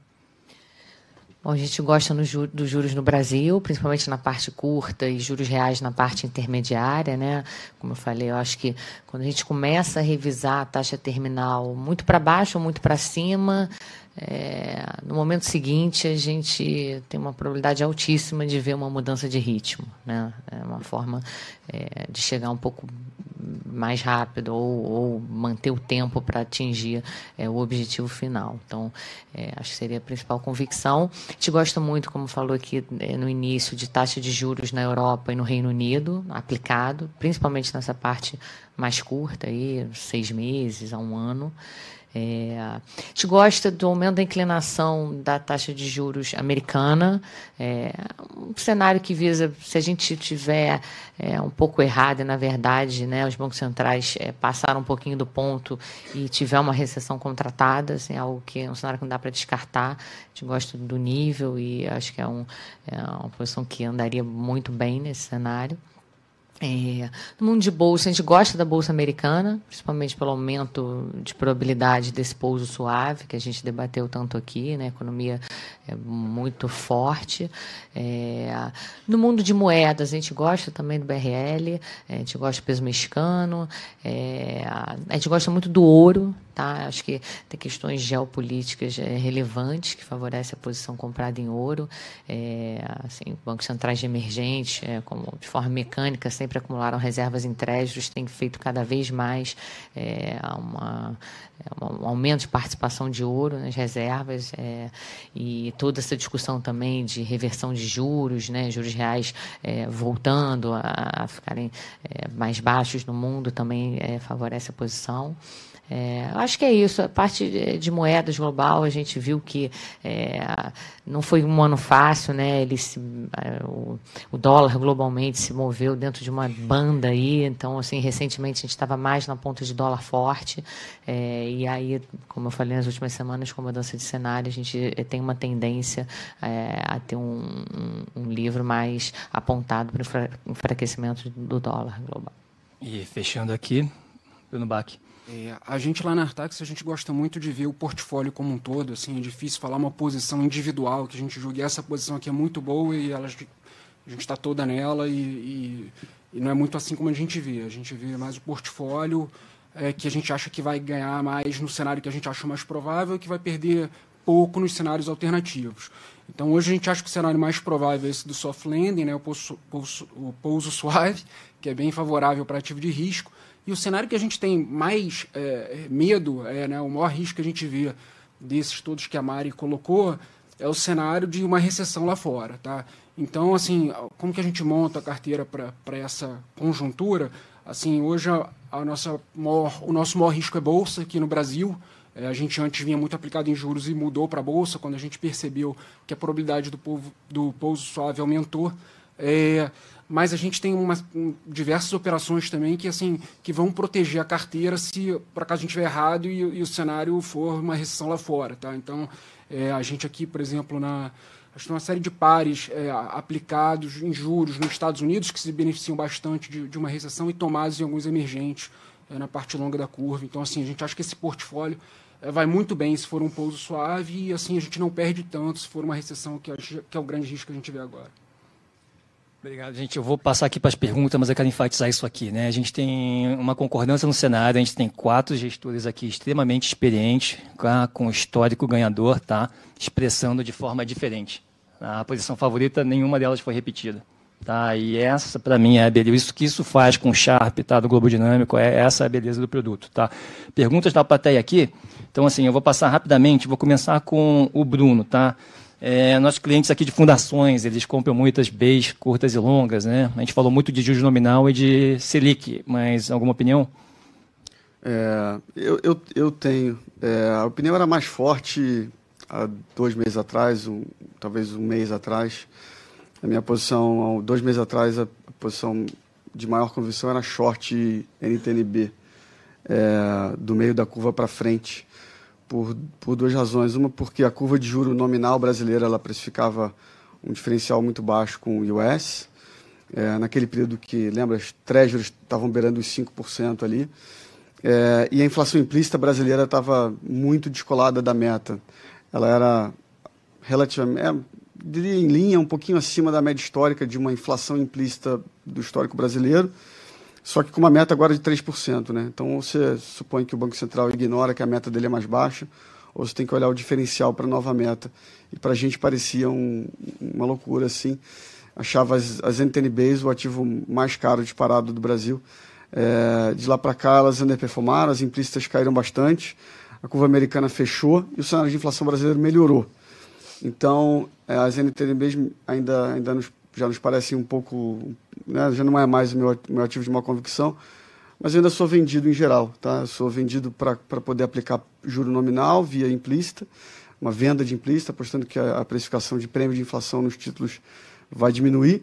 Bom, a gente gosta no ju dos juros no Brasil, principalmente na parte curta e juros reais na parte intermediária, né? Como eu falei, eu acho que quando a gente começa a revisar a taxa terminal muito para baixo ou muito para cima, é, no momento seguinte a gente tem uma probabilidade altíssima de ver uma mudança de ritmo, né? É uma forma é, de chegar um pouco mais rápido ou, ou manter o tempo para atingir é, o objetivo final. Então, é, acho que seria a principal convicção. A gente gosta muito, como falou aqui é, no início, de taxa de juros na Europa e no Reino Unido aplicado, principalmente nessa parte mais curta, aí, seis meses a um ano. É, a gente gosta do aumento da inclinação da taxa de juros americana, é, um cenário que visa, se a gente tiver é, um pouco errado, na verdade, né, os bancos centrais é, passaram um pouquinho do ponto e tiver uma recessão contratada, assim, algo que é um cenário que não dá para descartar. A gente gosta do nível e acho que é, um, é uma posição que andaria muito bem nesse cenário. É, no mundo de bolsa, a gente gosta da bolsa americana, principalmente pelo aumento de probabilidade desse pouso suave, que a gente debateu tanto aqui, né? A economia é muito forte. É, no mundo de moedas, a gente gosta também do BRL, a gente gosta do peso mexicano, é, a gente gosta muito do ouro, tá? Acho que tem questões geopolíticas é, relevantes que favorecem a posição comprada em ouro. É, assim, bancos centrais emergentes, é, como de forma mecânica, sempre acumularam reservas em trechos, têm feito cada vez mais é, uma, é, um aumento de participação de ouro nas reservas é, e toda essa discussão também de reversão de juros, né, juros reais voltando a, a ficarem mais baixos no mundo também favorece a posição. É, acho que é isso. A parte de moedas global, a gente viu que é, não foi um ano fácil, né? Ele se, é, o, o, dólar globalmente se moveu dentro de uma banda aí. Então, assim, recentemente a gente estava mais na ponta de dólar forte. É, e aí, como eu falei nas últimas semanas, com a mudança de cenário, a gente tem uma tendência é, a ter um, um, um livro mais apontado para o enfraquecimento do dólar global. E fechando aqui, Bruno Bach. É, a gente lá na Artax, a gente gosta muito de ver o portfólio como um todo, assim, é difícil falar uma posição individual, que a gente julgue essa posição aqui é muito boa e ela, a gente está toda nela e, e, e, não é muito assim como a gente vê. A gente vê mais o portfólio é, que a gente acha que vai ganhar mais no cenário que a gente acha mais provável e que vai perder pouco nos cenários alternativos. Então, hoje a gente acha que o cenário mais provável é esse do soft landing, né, o, pouso, pouso, o pouso [LAUGHS] suave, que é bem favorável para ativo de risco, e o cenário que a gente tem mais é, medo, é, né, o maior risco que a gente vê desses todos que a Mari colocou, é o cenário de uma recessão lá fora. Tá? Então, assim, como que a gente monta a carteira para essa conjuntura? Assim, hoje a, a, nossa maior, o nosso maior risco é bolsa aqui no Brasil. É, a gente antes vinha muito aplicado em juros e mudou para bolsa quando a gente percebeu que a probabilidade do, povo, do pouso suave aumentou. É, mas a gente tem umas, diversas operações também que assim que vão proteger a carteira se por acaso a gente estiver errado e, e, o cenário for uma recessão lá fora, tá? Então é, a gente aqui, por exemplo, na acho que uma série de pares é, aplicados em juros nos Estados Unidos que se beneficiam bastante de, de uma recessão e tomados em alguns emergentes é, na parte longa da curva. Então assim a gente acha que esse portfólio é, vai muito bem se for um pouso suave e assim a gente não perde tanto se for uma recessão que que é o grande risco que a gente vê agora. Obrigado, gente. Eu vou passar aqui para as perguntas, mas eu quero enfatizar isso aqui. Né? A gente tem uma concordância no cenário, a gente tem quatro gestores aqui extremamente experientes, com histórico ganhador, tá? expressando de forma diferente. A posição favorita, nenhuma delas foi repetida. Tá? E essa, para mim, é a beleza. Isso que isso faz com o Sharp tá? do Globo Dinâmico, é essa a beleza do produto. Tá? Perguntas da plateia aqui. Então, assim, eu vou passar rapidamente, vou começar com o Bruno. Tá? É, nossos clientes aqui de fundações, eles compram muitas Bs curtas e longas, né? A gente falou muito de juros nominal e de Selic, mas alguma opinião? É, eu, eu, eu, tenho. É, a opinião era mais forte há dois meses atrás, um, talvez um mês atrás. A minha posição, dois meses atrás, a posição de maior convicção era short NTNB, é, do meio da curva para frente por, por duas razões. Uma, porque a curva de juro nominal brasileira ela precificava um diferencial muito baixo com o US. É, naquele período que, lembra, os treasuries estavam beirando os 5% ali. É, e a inflação implícita brasileira estava muito descolada da meta. Ela era relativamente, é, diria em linha, um pouquinho acima da média histórica de uma inflação implícita do histórico brasileiro só que com uma meta agora de 3%. Né? Então, você supõe que o Banco Central ignora que a meta dele é mais baixa, ou você tem que olhar o diferencial para a nova meta. E para a gente parecia um, uma loucura assim. Achava as, as NTNBs o ativo mais caro disparado do Brasil. É, de lá para cá, elas underperformaram, as implícitas caíram bastante, a curva americana fechou e o cenário de inflação brasileiro melhorou. Então, é, as NTNBs ainda, ainda nos, já nos parecem um pouco, né, já não é mais o meu, meu ativo de uma convicção, mas eu ainda sou vendido em geral, tá? Eu sou vendido para poder aplicar juro nominal via implícita, uma venda de implícita, apostando que a, a precificação de prêmio de inflação nos títulos vai diminuir.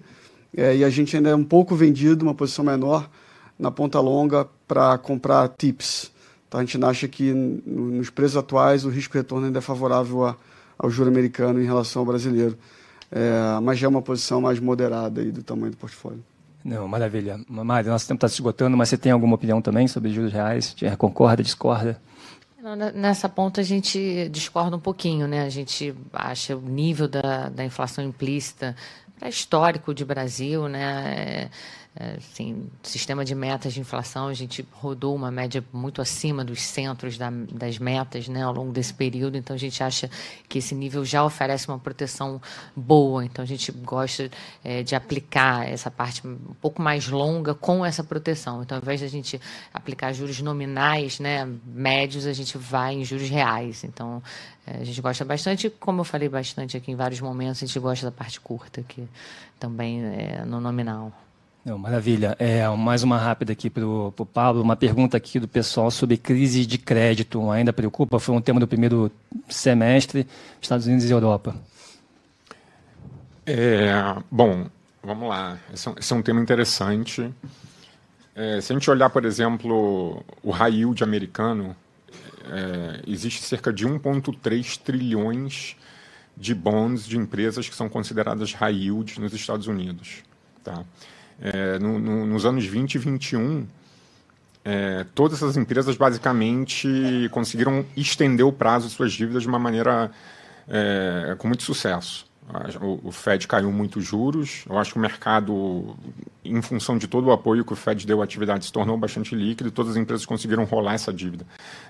É, e a gente ainda é um pouco vendido, uma posição menor, na ponta longa para comprar TIPS. Tá? A gente acha que nos preços atuais o risco-retorno ainda é favorável a, ao juro americano em relação ao brasileiro. É, mas já é uma posição mais moderada aí do tamanho do portfólio. Não, maravilha. Mário, nosso tempo está se esgotando, mas você tem alguma opinião também sobre juros reais? Concorda, discorda? Nessa ponta a gente discorda um pouquinho, né? A gente acha o nível da, da inflação implícita é histórico de Brasil, né? É, é, assim, sistema de metas de inflação, a gente rodou uma média muito acima dos centros da, das metas né, ao longo desse período, então a gente acha que esse nível já oferece uma proteção boa, então a gente gosta é, de aplicar essa parte um pouco mais longa com essa proteção. Então, ao invés de a gente aplicar juros nominais, né, médios, a gente vai em juros reais. Então, é, a gente gosta bastante, como eu falei bastante aqui em vários momentos, a gente gosta da parte curta, que também é no nominal. Não, maravilha. É, mais uma rápida aqui para o Pablo. Uma pergunta aqui do pessoal sobre crise de crédito. Ainda preocupa? Foi um tema do primeiro semestre, Estados Unidos e Europa. É, bom, vamos lá. Esse é, um, esse é um tema interessante. É, se a gente olhar, por exemplo, o high yield americano, é, existe cerca de 1,3 trilhões de bonds de empresas que são consideradas high yield nos Estados Unidos. Tá? É, no, no, nos anos 20 e 21, é, todas essas empresas basicamente conseguiram estender o prazo de suas dívidas de uma maneira é, com muito sucesso. O, o Fed caiu muito juros. Eu acho que o mercado, em função de todo o apoio que o Fed deu à atividade, se tornou bastante líquido todas as empresas conseguiram rolar essa dívida.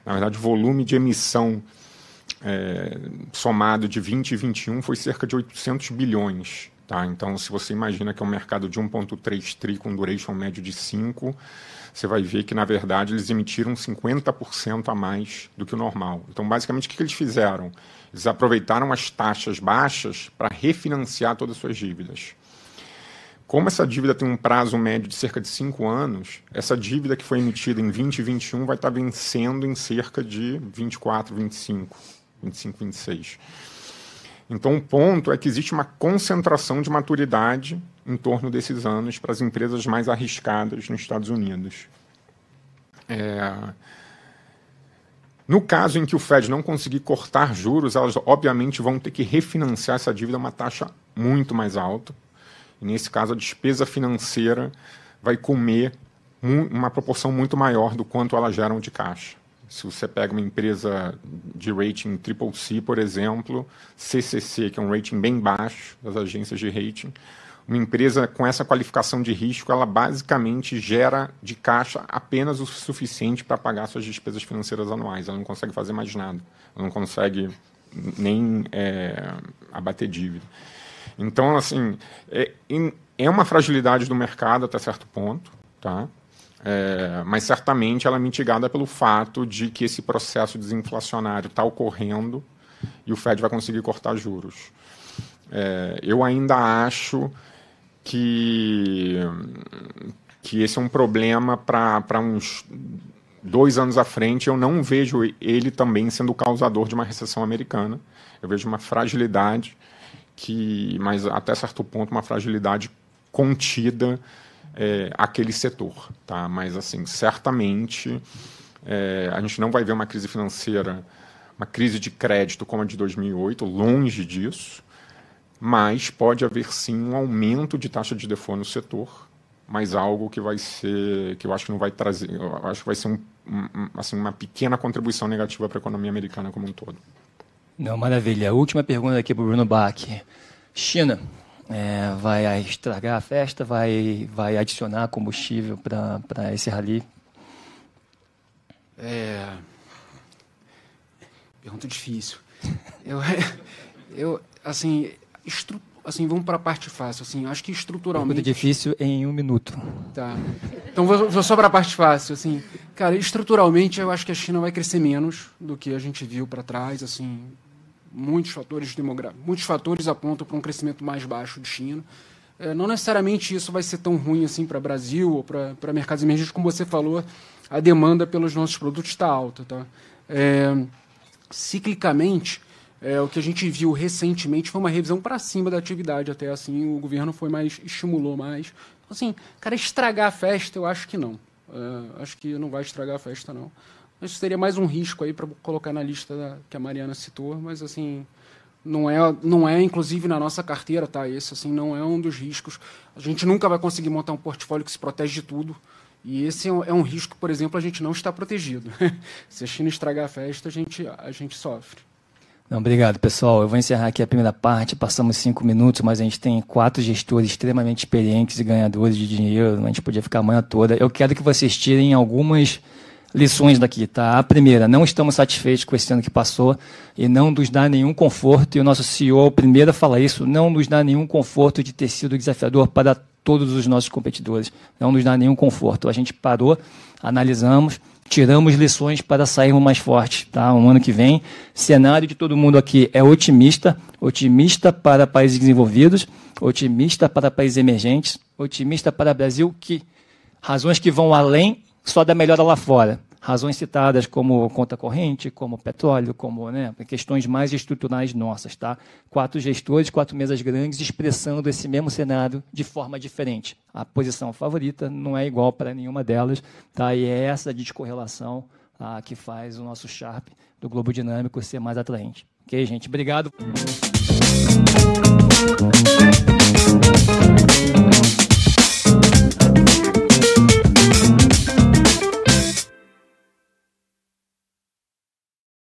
Na verdade, o volume de emissão é, somado de 20 e 21 foi cerca de 800 bilhões Tá? Então, se você imagina que é um mercado de 1,3 tri com duration médio de 5, você vai ver que, na verdade, eles emitiram 50% a mais do que o normal. Então, basicamente, o que eles fizeram? Eles aproveitaram as taxas baixas para refinanciar todas as suas dívidas. Como essa dívida tem um prazo médio de cerca de 5 anos, essa dívida que foi emitida em 2021 vai estar vencendo em cerca de 24, 25, 25, 26. Então, o ponto é que existe uma concentração de maturidade em torno desses anos para as empresas mais arriscadas nos Estados Unidos. É... No caso em que o Fed não conseguir cortar juros, elas obviamente vão ter que refinanciar essa dívida a uma taxa muito mais alta. E nesse caso, a despesa financeira vai comer uma proporção muito maior do quanto elas geram de caixa. Se você pega uma empresa de rating triple C, por exemplo, CCC, que é um rating bem baixo das agências de rating, uma empresa com essa qualificação de risco, ela basicamente gera de caixa apenas o suficiente para pagar suas despesas financeiras anuais. Ela não consegue fazer mais nada. Ela não consegue nem é, abater dívida. Então, assim, é, é uma fragilidade do mercado até certo ponto, tá? É, mas certamente ela é mitigada pelo fato de que esse processo desinflacionário está ocorrendo e o Fed vai conseguir cortar juros. É, eu ainda acho que, que esse é um problema para uns dois anos à frente. Eu não vejo ele também sendo causador de uma recessão americana. Eu vejo uma fragilidade que, mas até certo ponto, uma fragilidade contida é, aquele setor, tá? Mas assim, certamente é, a gente não vai ver uma crise financeira, uma crise de crédito como a de 2008, longe disso, mas pode haver sim um aumento de taxa de default no setor, mas algo que vai ser, que eu acho que não vai trazer, eu acho que vai ser um, um, assim, uma pequena contribuição negativa para a economia americana como um todo. Não, maravilha. Última pergunta aqui para o Bruno Bach. China é, vai estragar a festa, vai, vai adicionar combustível para esse rally? É... Pergunta difícil. Eu, [LAUGHS] eu assim, estru... assim vamos para a parte fácil. Assim, acho que estruturalmente. Pergunta difícil em um minuto. Tá. Então vou, vou só para a parte fácil. Assim, cara, estruturalmente eu acho que a China vai crescer menos do que a gente viu para trás. Assim, muitos fatores demográficos, muitos fatores apontam para um crescimento mais baixo de China. É, não necessariamente isso vai ser tão ruim assim para o Brasil ou para mercados emergentes, como você falou, a demanda pelos nossos produtos está alta. Tá? É, ciclicamente, é, o que a gente viu recentemente foi uma revisão para cima da atividade, até assim, o governo foi mais, estimulou mais. Então, assim, cara, estragar a festa, eu acho que não. É, acho que não vai estragar a festa, não. Isso seria mais um risco aí para colocar na lista da, que a Mariana citou, mas assim não é, não é inclusive na nossa carteira, tá? Esse assim não é um dos riscos. A gente nunca vai conseguir montar um portfólio que se protege de tudo. E esse é um, é risco, por exemplo, a gente não está protegido. [LAUGHS] se a China estragar a festa, a gente, a gente sofre. Não, obrigado, pessoal. Eu vou encerrar aqui a primeira parte. Passamos cinco minutos, mas a gente tem quatro gestores extremamente experientes e ganhadores de dinheiro. A gente podia ficar a manhã toda. Eu quero que vocês tirem algumas lições daqui, tá? A primeira, não estamos satisfeitos com esse ano que passou e não nos dá nenhum conforto, e o nosso CEO, o primeiro a falar isso, não nos dá nenhum conforto de ter sido desafiador para todos os nossos competidores. Não nos dá nenhum conforto. A gente parou, analisamos, tiramos lições para sairmos mais fortes, tá? Um ano que vem, cenário de todo mundo aqui é otimista, otimista para países desenvolvidos, otimista para países emergentes, otimista para Brasil que razões que vão além só da melhora lá fora. Razões citadas como conta corrente, como petróleo, como né, questões mais estruturais nossas. Tá? Quatro gestores, quatro mesas grandes expressando esse mesmo cenário de forma diferente. A posição favorita não é igual para nenhuma delas, tá? e é essa descorrelação tá, que faz o nosso Sharp do Globo Dinâmico ser mais atraente. Ok, gente? Obrigado.